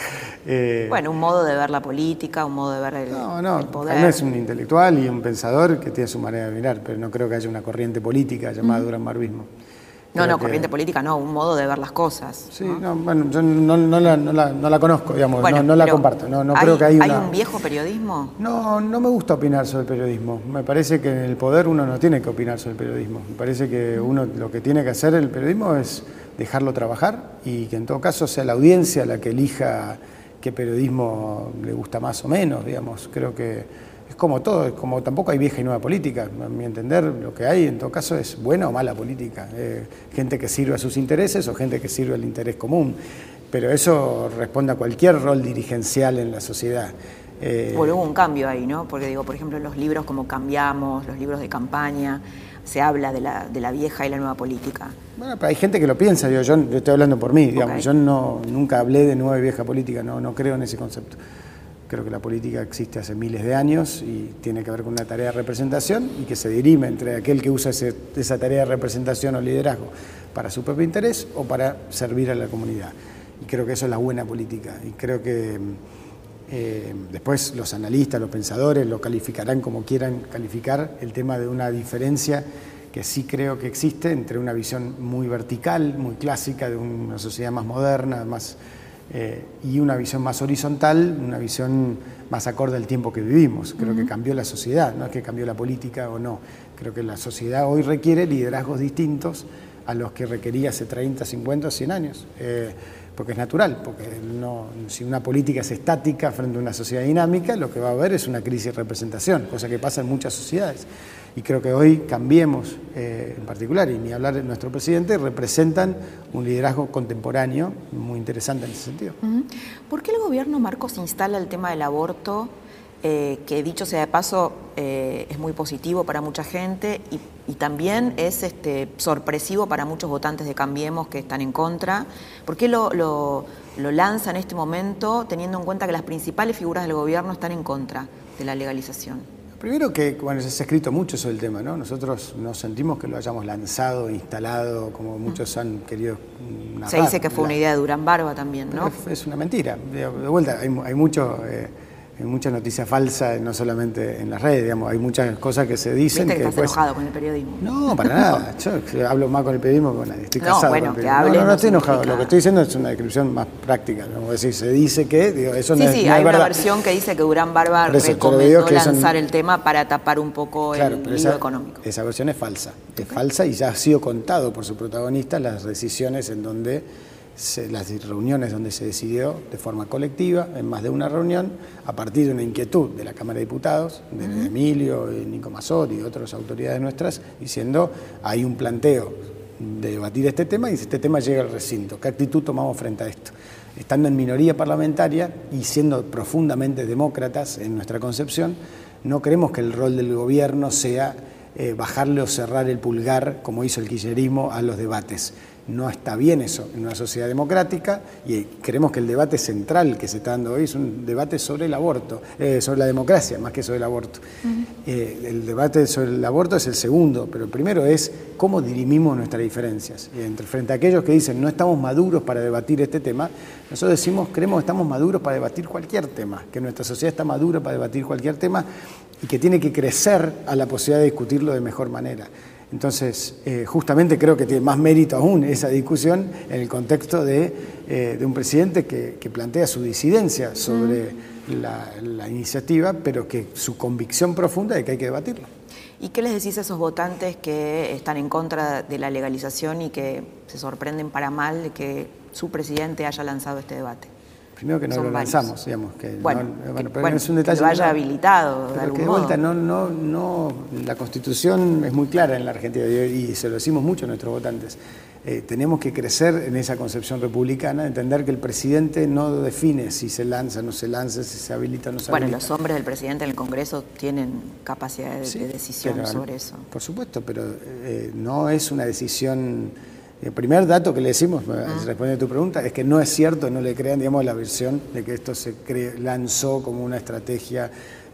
Eh, bueno, un modo de ver la política, un modo de ver el, no, no, el poder. es un intelectual y un pensador que tiene su manera de mirar, pero no creo que haya una corriente política llamada duranbarbismo. No, no, corriente política no, un modo de ver las cosas. Sí, ¿no? bueno, yo no, no, la, no, la, no, la, conozco, digamos, no, la comparto. No, no creo que hay, ¿Hay un viejo periodismo? No, no me gusta opinar sobre el periodismo. Me parece que en el poder uno no tiene que opinar sobre el periodismo. Me parece que uno lo que tiene que hacer el periodismo es dejarlo trabajar y que en todo caso sea la audiencia la que elija qué periodismo le gusta más o menos, digamos. Creo que es como todo, como tampoco hay vieja y nueva política. A mi entender, lo que hay en todo caso es buena o mala política. Eh, gente que sirve a sus intereses o gente que sirve al interés común. Pero eso responde a cualquier rol dirigencial en la sociedad. Eh, bueno, hubo un cambio ahí, ¿no? Porque digo, por ejemplo, en los libros como Cambiamos, los libros de campaña, se habla de la, de la vieja y la nueva política. Bueno, pero hay gente que lo piensa, yo, yo estoy hablando por mí, digamos, yo no, nunca hablé de nueva y vieja política, no, no creo en ese concepto. Creo que la política existe hace miles de años y tiene que ver con una tarea de representación y que se dirime entre aquel que usa esa tarea de representación o liderazgo para su propio interés o para servir a la comunidad. Y creo que eso es la buena política. Y creo que eh, después los analistas, los pensadores lo calificarán como quieran calificar el tema de una diferencia que sí creo que existe entre una visión muy vertical, muy clásica de una sociedad más moderna, más eh, y una visión más horizontal, una visión más acorde al tiempo que vivimos. Creo que cambió la sociedad, no es que cambió la política o no. Creo que la sociedad hoy requiere liderazgos distintos a los que requería hace 30, 50, 100 años. Eh, porque es natural, porque no, si una política es estática frente a una sociedad dinámica, lo que va a haber es una crisis de representación, cosa que pasa en muchas sociedades. Y creo que hoy Cambiemos, eh, en particular, y ni hablar de nuestro presidente, representan un liderazgo contemporáneo muy interesante en ese sentido. ¿Por qué el gobierno Marcos instala el tema del aborto, eh, que dicho sea de paso eh, es muy positivo para mucha gente y, también es este, sorpresivo para muchos votantes de Cambiemos que están en contra? ¿Por qué lo, lo lanza en este momento teniendo en cuenta que las principales figuras del gobierno están en contra de la legalización? Primero que, bueno, se ha escrito mucho sobre el tema, ¿no? Nosotros no sentimos que lo hayamos lanzado, instalado, como muchos han querido Se dice que fue una idea de Durán Barba también, ¿no? Es, una mentira. De, vuelta, hay, hay mucho... Eh, mucha noticia falsa, no solamente en las redes, digamos, hay muchas cosas que se dicen. ¿Viste que, estás enojado con el periodismo? No, para nada. *laughs* Yo hablo más con el periodismo que con nadie. Estoy no, casado bueno, con el periodismo. no, no, no, estoy enojado. Lo que estoy diciendo es una descripción más práctica. Como decir, se dice que, digo, eso sí, no sí, es, no hay verdad. una versión que dice que Durán Barba recomendó lanzar el tema para tapar un poco claro, el lío económico. Esa versión es falsa. Es falsa y ya ha sido contado por su protagonista las decisiones en donde las reuniones donde se decidió de forma colectiva, en más de una reunión, a partir de una inquietud de la Cámara de Diputados, de Emilio, y Nico Mazor y otras autoridades nuestras, diciendo hay un planteo de debatir este tema y si este tema llega al recinto, ¿qué actitud tomamos frente a esto? Estando en minoría parlamentaria y siendo profundamente demócratas en nuestra concepción, no creemos que el rol del gobierno sea eh, bajarle o cerrar el pulgar, como hizo el kirchnerismo, a los debates no está bien eso en una sociedad democrática y creemos que el debate central que se está dando hoy es un debate sobre el aborto, eh, sobre la democracia más que sobre el aborto. Eh, el debate sobre el aborto es el segundo, pero el primero es cómo dirimimos nuestras diferencias. Y entre, frente a aquellos que dicen no estamos maduros para debatir este tema, nosotros decimos creemos que estamos maduros para debatir cualquier tema, que nuestra sociedad está madura para debatir cualquier tema y que tiene que crecer a la posibilidad de discutirlo de mejor manera. Entonces, eh, justamente creo que tiene más mérito aún esa discusión en el contexto de, eh, un presidente que, plantea su disidencia sobre la, iniciativa, pero que su convicción profunda de que hay que debatirlo. ¿Y qué les decís a esos votantes que están en contra de la legalización y que se sorprenden para mal de que su presidente haya lanzado este debate? Primero que no lo lanzamos, digamos. Que bueno, pero es un detalle. Que lo haya habilitado de algún de vuelta, no, no, no, la Constitución es muy clara en la Argentina y, se lo decimos mucho a nuestros votantes. Eh, tenemos que crecer en esa concepción republicana, entender que el presidente no define si se lanza, no se lanza, si se habilita o no se bueno, habilita. Bueno, los hombres del presidente en el Congreso tienen capacidad de, decisión sobre eso. Por supuesto, pero eh, no es una decisión el primer dato que le decimos, respondiendo a tu pregunta, es que no es cierto, no le crean digamos, la versión de que esto se lanzó como una estrategia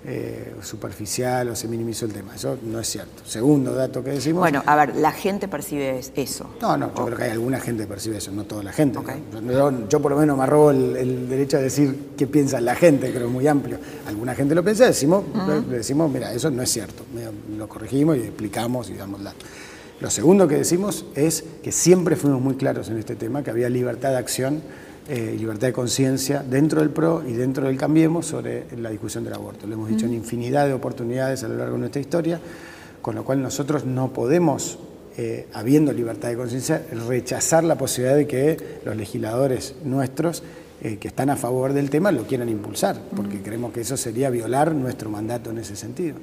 eh, superficial o se minimizó el tema. Eso no es cierto. Segundo dato que decimos... Bueno, a ver, la gente percibe eso. No, no, yo creo que hay alguna gente que percibe eso, no toda la gente. Yo, por lo menos me arrobo el, derecho a decir qué piensa la gente, creo muy amplio. Alguna gente lo piensa, decimos, le decimos, mira, eso no es cierto. Lo corregimos y explicamos y damos datos. Lo segundo que decimos es que siempre fuimos muy claros en este tema, que había libertad de acción eh, libertad de conciencia dentro del PRO y dentro del Cambiemos sobre la discusión del aborto. Lo hemos dicho en infinidad de oportunidades a lo largo de nuestra historia, con lo cual nosotros no podemos, eh, habiendo libertad de conciencia, rechazar la posibilidad de que los legisladores nuestros eh, que están a favor del tema lo quieran impulsar, porque creemos que eso sería violar nuestro mandato en ese sentido.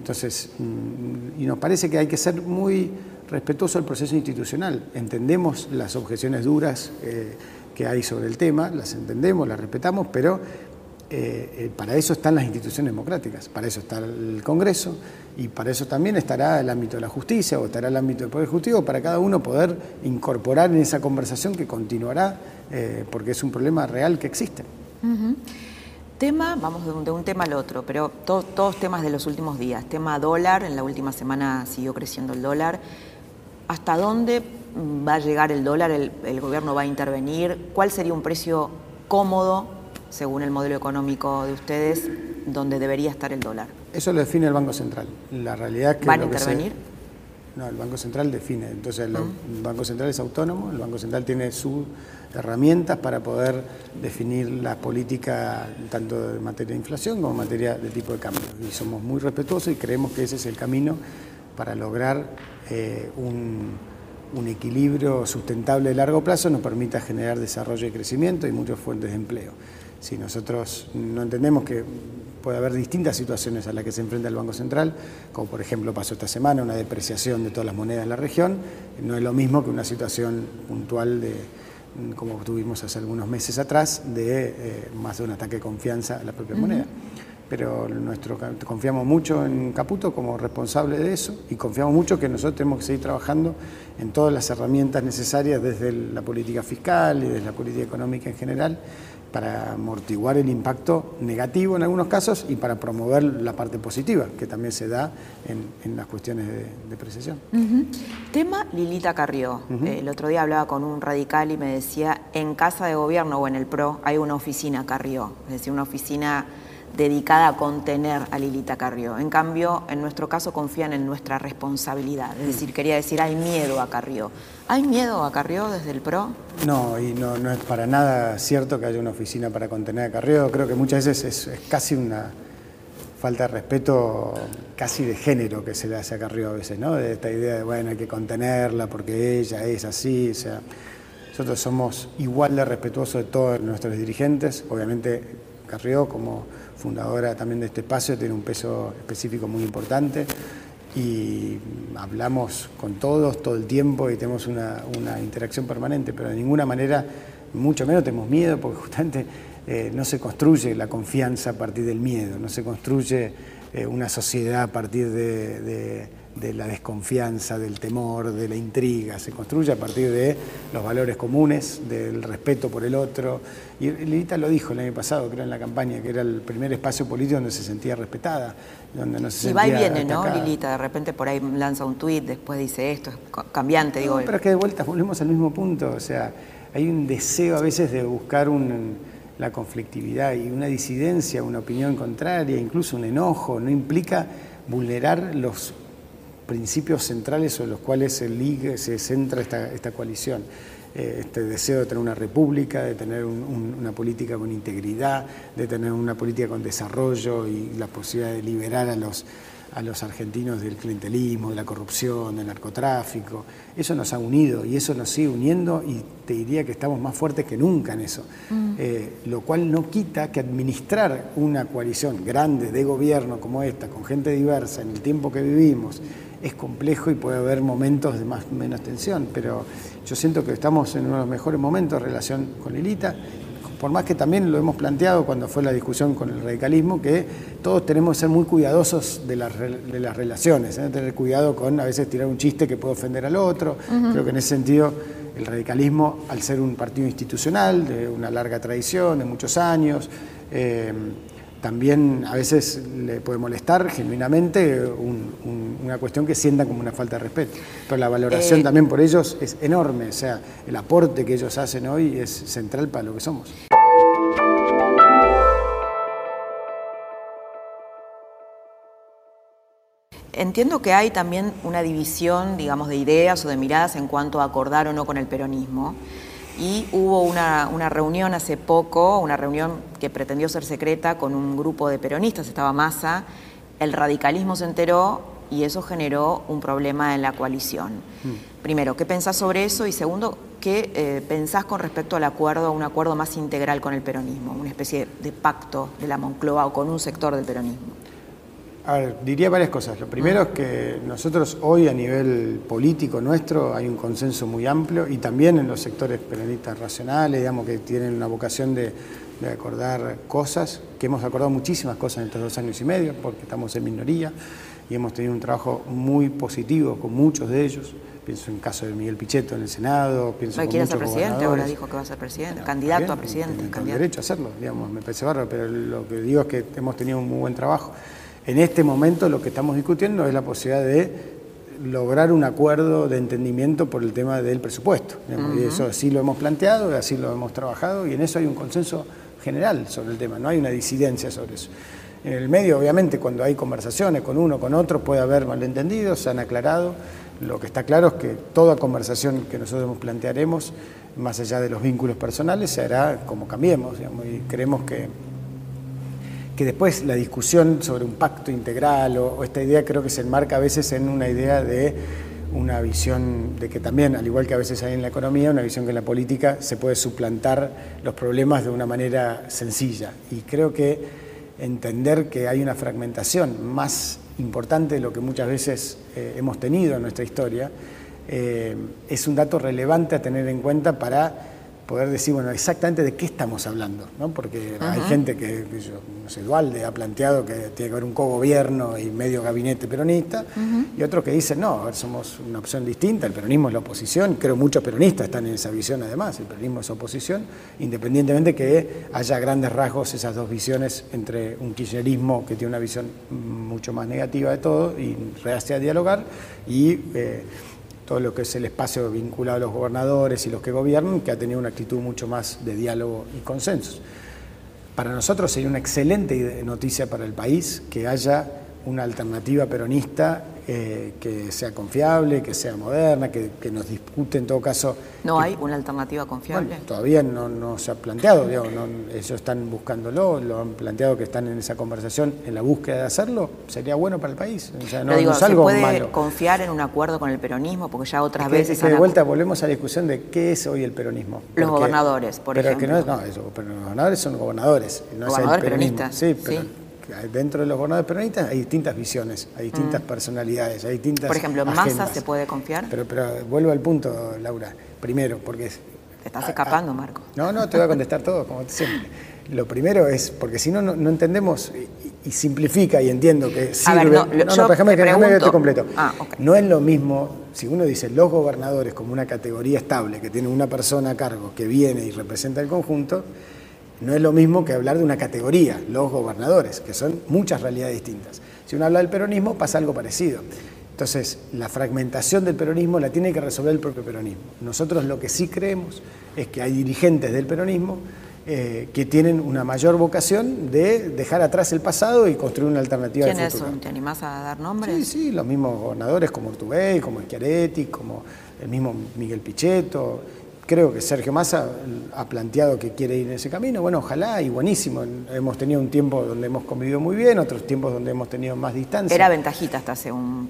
Entonces, mm, y nos parece que hay que ser muy respetuoso del proceso institucional. Entendemos las objeciones duras que hay sobre el tema, las entendemos, las respetamos, pero eh, eh, para eso están las instituciones democráticas, para eso está el Congreso y para eso también estará el ámbito de la justicia o estará el ámbito del Poder Ejecutivo, para cada uno poder incorporar en esa conversación que continuará, eh, porque es un problema real que existe. Tema, vamos de un, de un, tema al otro, pero todos temas de los últimos días. Tema dólar, en la última semana siguió creciendo el dólar. ¿Hasta dónde va a llegar el dólar, el, gobierno va a intervenir, cuál sería un precio cómodo, según el modelo económico de ustedes, donde debería estar el dólar. Eso lo define el Banco Central. La realidad que ¿Van a intervenir? No, el Banco Central define. Entonces, el, Banco Central es autónomo, el Banco Central tiene sus herramientas para poder definir la política tanto en materia de inflación como en materia de tipo de cambio. Y somos muy respetuosos y creemos que ese es el camino para lograr eh, un un equilibrio sustentable de largo plazo nos permita generar desarrollo y crecimiento y muchas fuentes de empleo. Si nosotros no entendemos que puede haber distintas situaciones a las que se enfrenta el Banco Central, como por ejemplo pasó esta semana, una depreciación de todas las monedas en la región, no es lo mismo que una situación puntual de, como tuvimos hace algunos meses atrás, de eh, más de un ataque de confianza a la propia moneda pero nuestro, confiamos mucho en Caputo como responsable de eso y confiamos mucho que nosotros tenemos que seguir trabajando en todas las herramientas necesarias desde la política fiscal y desde la política económica en general para amortiguar el impacto negativo en algunos casos y para promover la parte positiva que también se da en, las cuestiones de depreciación. Tema Lilita Carrió. el otro día hablaba con un radical y me decía, en casa de gobierno o en el PRO hay una oficina Carrió, es decir, una oficina dedicada a contener a Lilita Carrió. En cambio, en nuestro caso confían en nuestra responsabilidad. Es decir, quería decir, hay miedo a Carrió. ¿Hay miedo a Carrió desde el PRO? No, y no, no es para nada cierto que haya una oficina para contener a Carrió. Creo que muchas veces es, casi una falta de respeto casi de género que se le hace a Carrió a veces, ¿no? De esta idea de, bueno, hay que contenerla porque ella es así, o sea... Nosotros somos igual de respetuosos de todos nuestros dirigentes, obviamente Carrió como fundadora también de este espacio, tiene un peso específico muy importante y hablamos con todos todo el tiempo y tenemos una, interacción permanente, pero de ninguna manera, mucho menos tenemos miedo porque justamente eh, no se construye la confianza a partir del miedo, no se construye eh, una sociedad a partir de la desconfianza, del temor, de la intriga, se construye a partir de los valores comunes, del respeto por el otro. Y Lilita lo dijo el año pasado, creo en la campaña, que era el primer espacio político donde se sentía respetada, donde no se y va y viene, ¿no, Lilita? De repente por ahí lanza un tuit, después dice esto, es cambiante, digo. pero es que de vuelta volvemos al mismo punto, o sea, hay un deseo a veces de buscar la conflictividad y una disidencia, una opinión contraria, incluso un enojo, no implica vulnerar los principios centrales sobre los cuales se, se centra esta, esta coalición. Eh, este deseo de tener una república, de tener una política con integridad, de tener una política con desarrollo y la posibilidad de liberar a los, a los argentinos del clientelismo, de la corrupción, del narcotráfico. Eso nos ha unido y eso nos sigue uniendo y te diría que estamos más fuertes que nunca en eso. Mm. Eh, lo cual no quita que administrar una coalición grande de gobierno como esta, con gente diversa en el tiempo que vivimos, es complejo y puede haber momentos de más menos tensión, pero yo siento que estamos en uno de los mejores momentos en relación con Lilita, por más que también lo hemos planteado cuando fue la discusión con el radicalismo, que todos tenemos que ser muy cuidadosos de las, de las relaciones, ¿eh? tener cuidado con a veces tirar un chiste que puede ofender al otro. Creo que en ese sentido el radicalismo, al ser un partido institucional de una larga tradición, de muchos años, eh, también a veces le puede molestar genuinamente una cuestión que sientan como una falta de respeto. Pero la valoración Eh, también por ellos es enorme, o sea, el aporte que ellos hacen hoy es central para lo que somos. Entiendo que hay también una división, digamos, de ideas o de miradas en cuanto a acordar o no con el peronismo. Y hubo una, una reunión hace poco, una reunión que pretendió ser secreta con un grupo de peronistas, estaba Massa, el radicalismo se enteró y eso generó un problema en la coalición. Primero, ¿qué pensás sobre eso? Y segundo, ¿qué eh, pensás con respecto al acuerdo, a un acuerdo más integral con el peronismo, una especie de pacto de la Moncloa o con un sector del peronismo? A ver, diría varias cosas. Lo primero es que nosotros hoy a nivel político nuestro hay un consenso muy amplio y también en los sectores peronistas racionales, digamos, que tienen una vocación de, de acordar cosas, que hemos acordado muchísimas cosas en estos dos años y medio, porque estamos en minoría y hemos tenido un trabajo muy positivo con muchos de ellos. Pienso en el caso de Miguel Pichetto en el Senado, pienso No con quiere ser presidente, ahora dijo que va a ser presidente, candidato a presidente. el candidato. derecho a hacerlo, digamos, me parece bárbaro, pero lo que digo es que hemos tenido un muy buen trabajo. En este momento lo que estamos discutiendo es la posibilidad de lograr un acuerdo de entendimiento por el tema del presupuesto. digamos, Y eso así lo hemos planteado, y así lo hemos trabajado, y en eso hay un consenso general sobre el tema, no hay una disidencia sobre eso. En el medio, obviamente, cuando hay conversaciones con uno, con otro, puede haber malentendidos, se han aclarado. Lo que está claro es que toda conversación que nosotros plantearemos, más allá de los vínculos personales, se hará como cambiemos, digamos, y creemos que que después la discusión sobre un pacto integral o, esta idea creo que se enmarca a veces en una idea de una visión de que también, al igual que a veces hay en la economía, una visión que en la política se puede suplantar los problemas de una manera sencilla. Y creo que entender que hay una fragmentación más importante de lo que muchas veces eh, hemos tenido en nuestra historia eh, es un dato relevante a tener en cuenta para poder decir, bueno, exactamente de qué estamos hablando, ¿no? Porque hay gente que, que yo, no sé, Dualde ha planteado que tiene que haber un cogobierno y medio gabinete peronista, y otros que dicen, no, a ver, somos una opción distinta, el peronismo es la oposición, creo muchos peronistas están en esa visión además, el peronismo es oposición, independientemente que haya grandes rasgos esas dos visiones entre un kirchnerismo que tiene una visión mucho más negativa de todo y rehace a dialogar, y... Eh, todo lo que es el espacio vinculado a los gobernadores y los que gobiernan, que ha tenido una actitud mucho más de diálogo y consensos. Para nosotros sería una excelente noticia para el país que haya una alternativa peronista eh, que sea confiable, que sea moderna, que, que, nos discute en todo caso. ¿No hay una alternativa confiable? Bueno, todavía no, no, se ha planteado, digamos, no, ellos están buscándolo, lo han planteado que están en esa conversación, en la búsqueda de hacerlo, sería bueno para el país. O sea, no, Pero digo, no es algo ¿se puede malo. confiar en un acuerdo con el peronismo? Porque ya otras Es que, veces... es que de vuelta volvemos a la discusión de qué es hoy el peronismo. Los Porque- gobernadores, por pero es que no, es- ejemplo. no, eso, pero los gobernadores son gobernadores. No es el Gobernadores peronismo. peronistas, Sí, pero sí. Dentro de los gobernadores peronistas hay distintas visiones, hay distintas personalidades, hay distintas Mm. Por ejemplo, ¿en Massa se puede confiar? Pero, pero vuelvo al punto, Laura. Primero, porque es- Te estás Ah, escapando, ah, Marco. No, no, te voy a contestar *laughs* todo, como siempre. Lo primero es, porque si no, no, no entendemos y, y simplifica y entiendo que sirve. ver, no, no, yo no, déjame, que- te completo. Ah, ok. No es lo mismo, si uno dice los gobernadores como una categoría estable, que tiene una persona a cargo que viene y representa el conjunto, no es lo mismo que hablar de una categoría, los gobernadores, que son muchas realidades distintas. Si uno habla del peronismo, pasa algo parecido. Entonces, la fragmentación del peronismo la tiene que resolver el propio peronismo. Nosotros lo que sí creemos es que hay dirigentes del peronismo eh, que tienen una mayor vocación de dejar atrás el pasado y construir una alternativa de ¿Quiénes futuro. son? ¿Te animás a dar nombres? Sí, sí, los mismos gobernadores como Urtubey, como Schiaretti, como el mismo Miguel Pichetto. Creo que Sergio Massa ha planteado que quiere ir en ese camino. Bueno, ojalá y buenísimo. Hemos tenido un tiempo donde hemos convivido muy bien, otros tiempos donde hemos tenido más distancia. Era ventajita hasta hace un...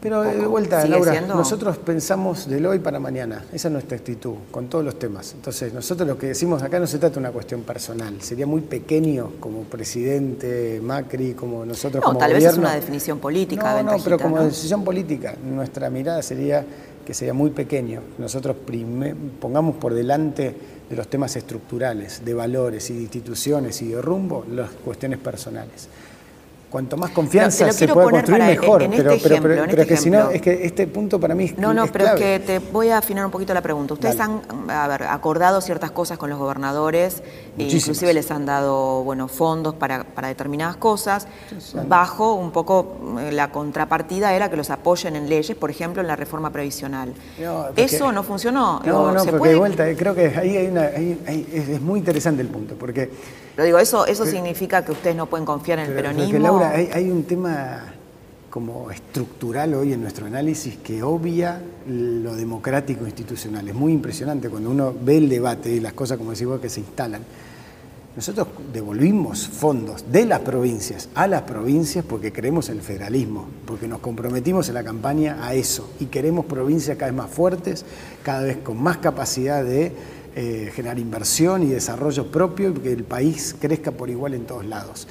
Pero de vuelta, ¿Sigue Laura, siendo? nosotros pensamos del hoy para mañana. Esa es nuestra actitud, con todos los temas. Entonces, nosotros lo que decimos acá no se trata de una cuestión personal. Sería muy pequeño como presidente Macri, como nosotros No, como tal vez es una definición política, No, no, pero como ¿no? decisión política, nuestra mirada sería que sería muy pequeño. Nosotros pongamos por delante de los temas estructurales, de valores y de instituciones y de rumbo, las cuestiones personales. Cuanto más confianza se puede construir, mejor. En este pero, pero, pero, este es que si no, es que este punto para mí es No, no, es pero clave. es que te voy a afinar un poquito la pregunta. Ustedes han a ver, acordado ciertas cosas con los gobernadores, e inclusive les han dado bueno, fondos para, para determinadas cosas, bajo un poco eh, la contrapartida era que los apoyen en leyes, por ejemplo, en la reforma previsional. No, porque- Eso no funcionó. No, no, ¿Se porque puede? de vuelta, eh, creo que ahí hay una, ahí- ahí- es, es muy interesante el punto, porque Pero digo, eso, eso significa que ustedes no pueden confiar en el Pero- pero peronismo. Laura, hay, hay un tema como estructural hoy en nuestro análisis que obvia lo democrático institucional. Es muy impresionante cuando uno ve el debate y las cosas, como decís vos, que se instalan. Nosotros devolvimos fondos de las provincias a las provincias porque creemos en el federalismo, porque nos comprometimos en la campaña a eso y queremos provincias cada vez más fuertes, cada vez con más capacidad de eh, generar inversión y desarrollo propio y que el país crezca por igual en todos lados.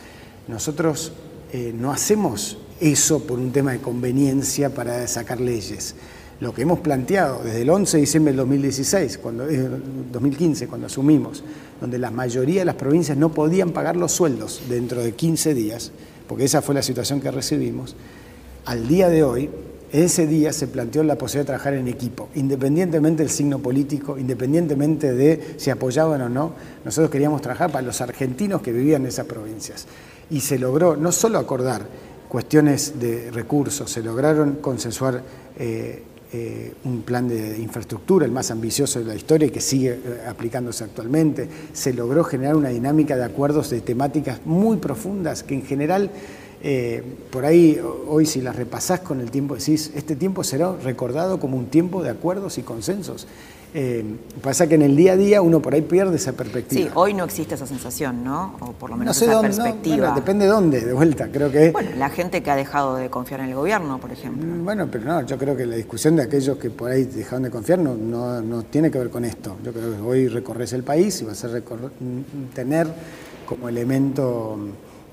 Nosotros eh, no hacemos eso por un tema de conveniencia para sacar leyes. Lo que hemos planteado desde el 11 de diciembre del 2016, cuando, eh, 2015, cuando asumimos, donde la mayoría de las provincias no podían pagar los sueldos dentro de 15 días, porque esa fue la situación que recibimos, al día de hoy, ese día se planteó la posibilidad de trabajar en equipo, independientemente del signo político, independientemente de si apoyaban o no, nosotros queríamos trabajar para los argentinos que vivían en esas provincias. Y se logró no solo acordar cuestiones de recursos, se lograron consensuar eh, eh, un plan de infraestructura, el más ambicioso de la historia y que sigue eh, aplicándose actualmente. Se logró generar una dinámica de acuerdos de temáticas muy profundas que en general, eh, por ahí hoy si las repasás con el tiempo decís, este tiempo será recordado como un tiempo de acuerdos y consensos. Eh, pasa que en el día a día uno por ahí pierde esa perspectiva. Sí, hoy no existe esa sensación, ¿no? O por lo menos no sé esa dónde, no, perspectiva. bueno, depende de dónde, de vuelta, creo que... Bueno, la gente que ha dejado de confiar en el gobierno, por ejemplo. Mm, Bueno, pero no, yo creo que la discusión de aquellos que por ahí dejaron de confiar no, no, no tiene que ver con esto. Yo creo que hoy recorres el país y vas a mm, tener como elemento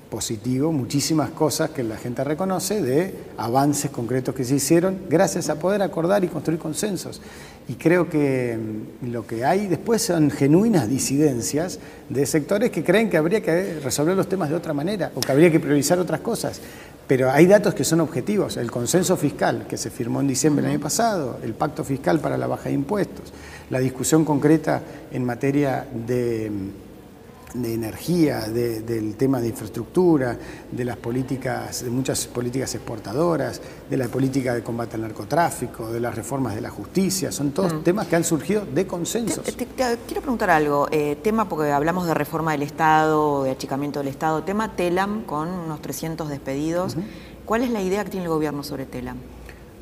positivo muchísimas cosas que la gente reconoce de avances concretos que se hicieron gracias a poder acordar y construir consensos. Y creo que mm, lo que hay después son genuinas disidencias de sectores que creen que habría que resolver los temas de otra manera o que habría que priorizar otras cosas. Pero hay datos que son objetivos. El consenso fiscal que se firmó en diciembre del año pasado, el pacto fiscal para la baja de impuestos, la discusión concreta en materia de, de energía, de- del tema de infraestructura, de las políticas, de muchas políticas exportadoras, de la política de combate al narcotráfico, de las reformas de la justicia, son todos temas que han surgido de consensos. Te- te- te- quiero preguntar algo, eh, tema porque hablamos de reforma del Estado, de achicamiento del Estado, tema TELAM con unos 300 despedidos. ¿Cuál es la idea que tiene el gobierno sobre TELAM?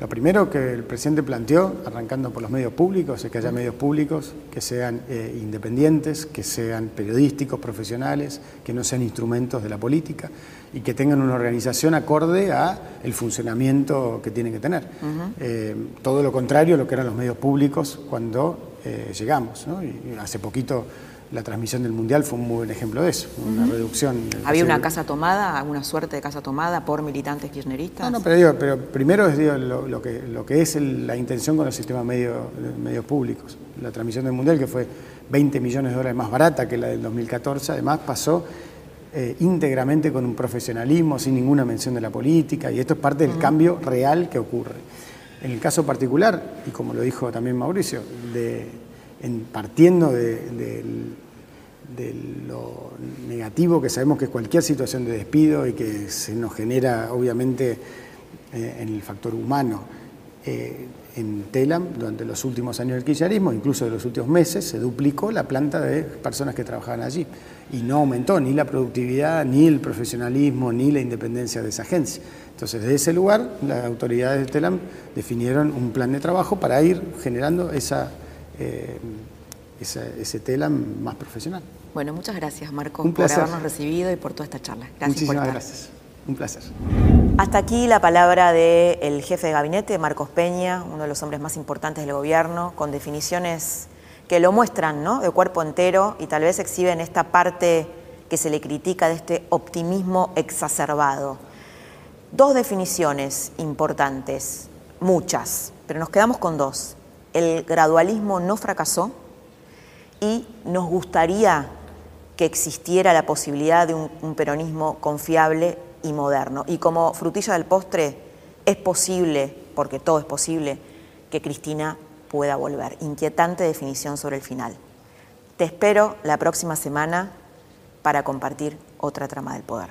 Lo primero que el presidente planteó, arrancando por los medios públicos, es que haya medios públicos que sean eh, independientes, que sean periodísticos, profesionales, que no sean instrumentos de la política y que tengan una organización acorde a el funcionamiento que tienen que tener. Eh, todo lo contrario a lo que eran los medios públicos cuando eh, llegamos. ¿no? Y y hace poquito la transmisión del Mundial fue un muy buen ejemplo de eso, una reducción. ¿Había una casa tomada, alguna suerte de casa tomada por militantes kirchneristas? No, no, pero digo, pero primero es digo, lo, lo que, lo que es el- la intención con los sistemas medio, medios públicos. La transmisión del Mundial, que fue 20 millones de dólares más barata que la del 2014, además pasó eh, íntegramente con un profesionalismo, sin ninguna mención de la política, y esto es parte del cambio real que ocurre. En el caso particular, y como lo dijo también Mauricio, de, en, partiendo de lo negativo que sabemos que es cualquier situación de despido y que se nos genera obviamente eh, en el factor humano. Eh, en Telam, durante los últimos años del kirchnerismo, incluso de los últimos meses, se duplicó la planta de personas que trabajaban allí y no aumentó ni la productividad, ni el profesionalismo, ni la independencia de esa agencia. Entonces, desde ese lugar, las autoridades de Telam definieron un plan de trabajo para ir generando esa, eh, esa- ese Telam más profesional. Bueno, muchas gracias, Marcos, Un por habernos recibido y por toda esta charla. Gracias por Muchísimas estar. gracias. Un placer. Hasta aquí la palabra del jefe de gabinete, Marcos Peña, uno de los hombres más importantes del gobierno, con definiciones que lo muestran, ¿no? De cuerpo entero y tal vez exhiben esta parte que se le critica de este optimismo exacerbado. Dos definiciones importantes, muchas, pero nos quedamos con dos. El gradualismo no fracasó y nos gustaría que existiera la posibilidad de un, un peronismo confiable y moderno. Y como frutilla del postre, es posible, porque todo es posible, que Cristina pueda volver. Inquietante definición sobre el final. Te espero la próxima semana para compartir otra trama del poder.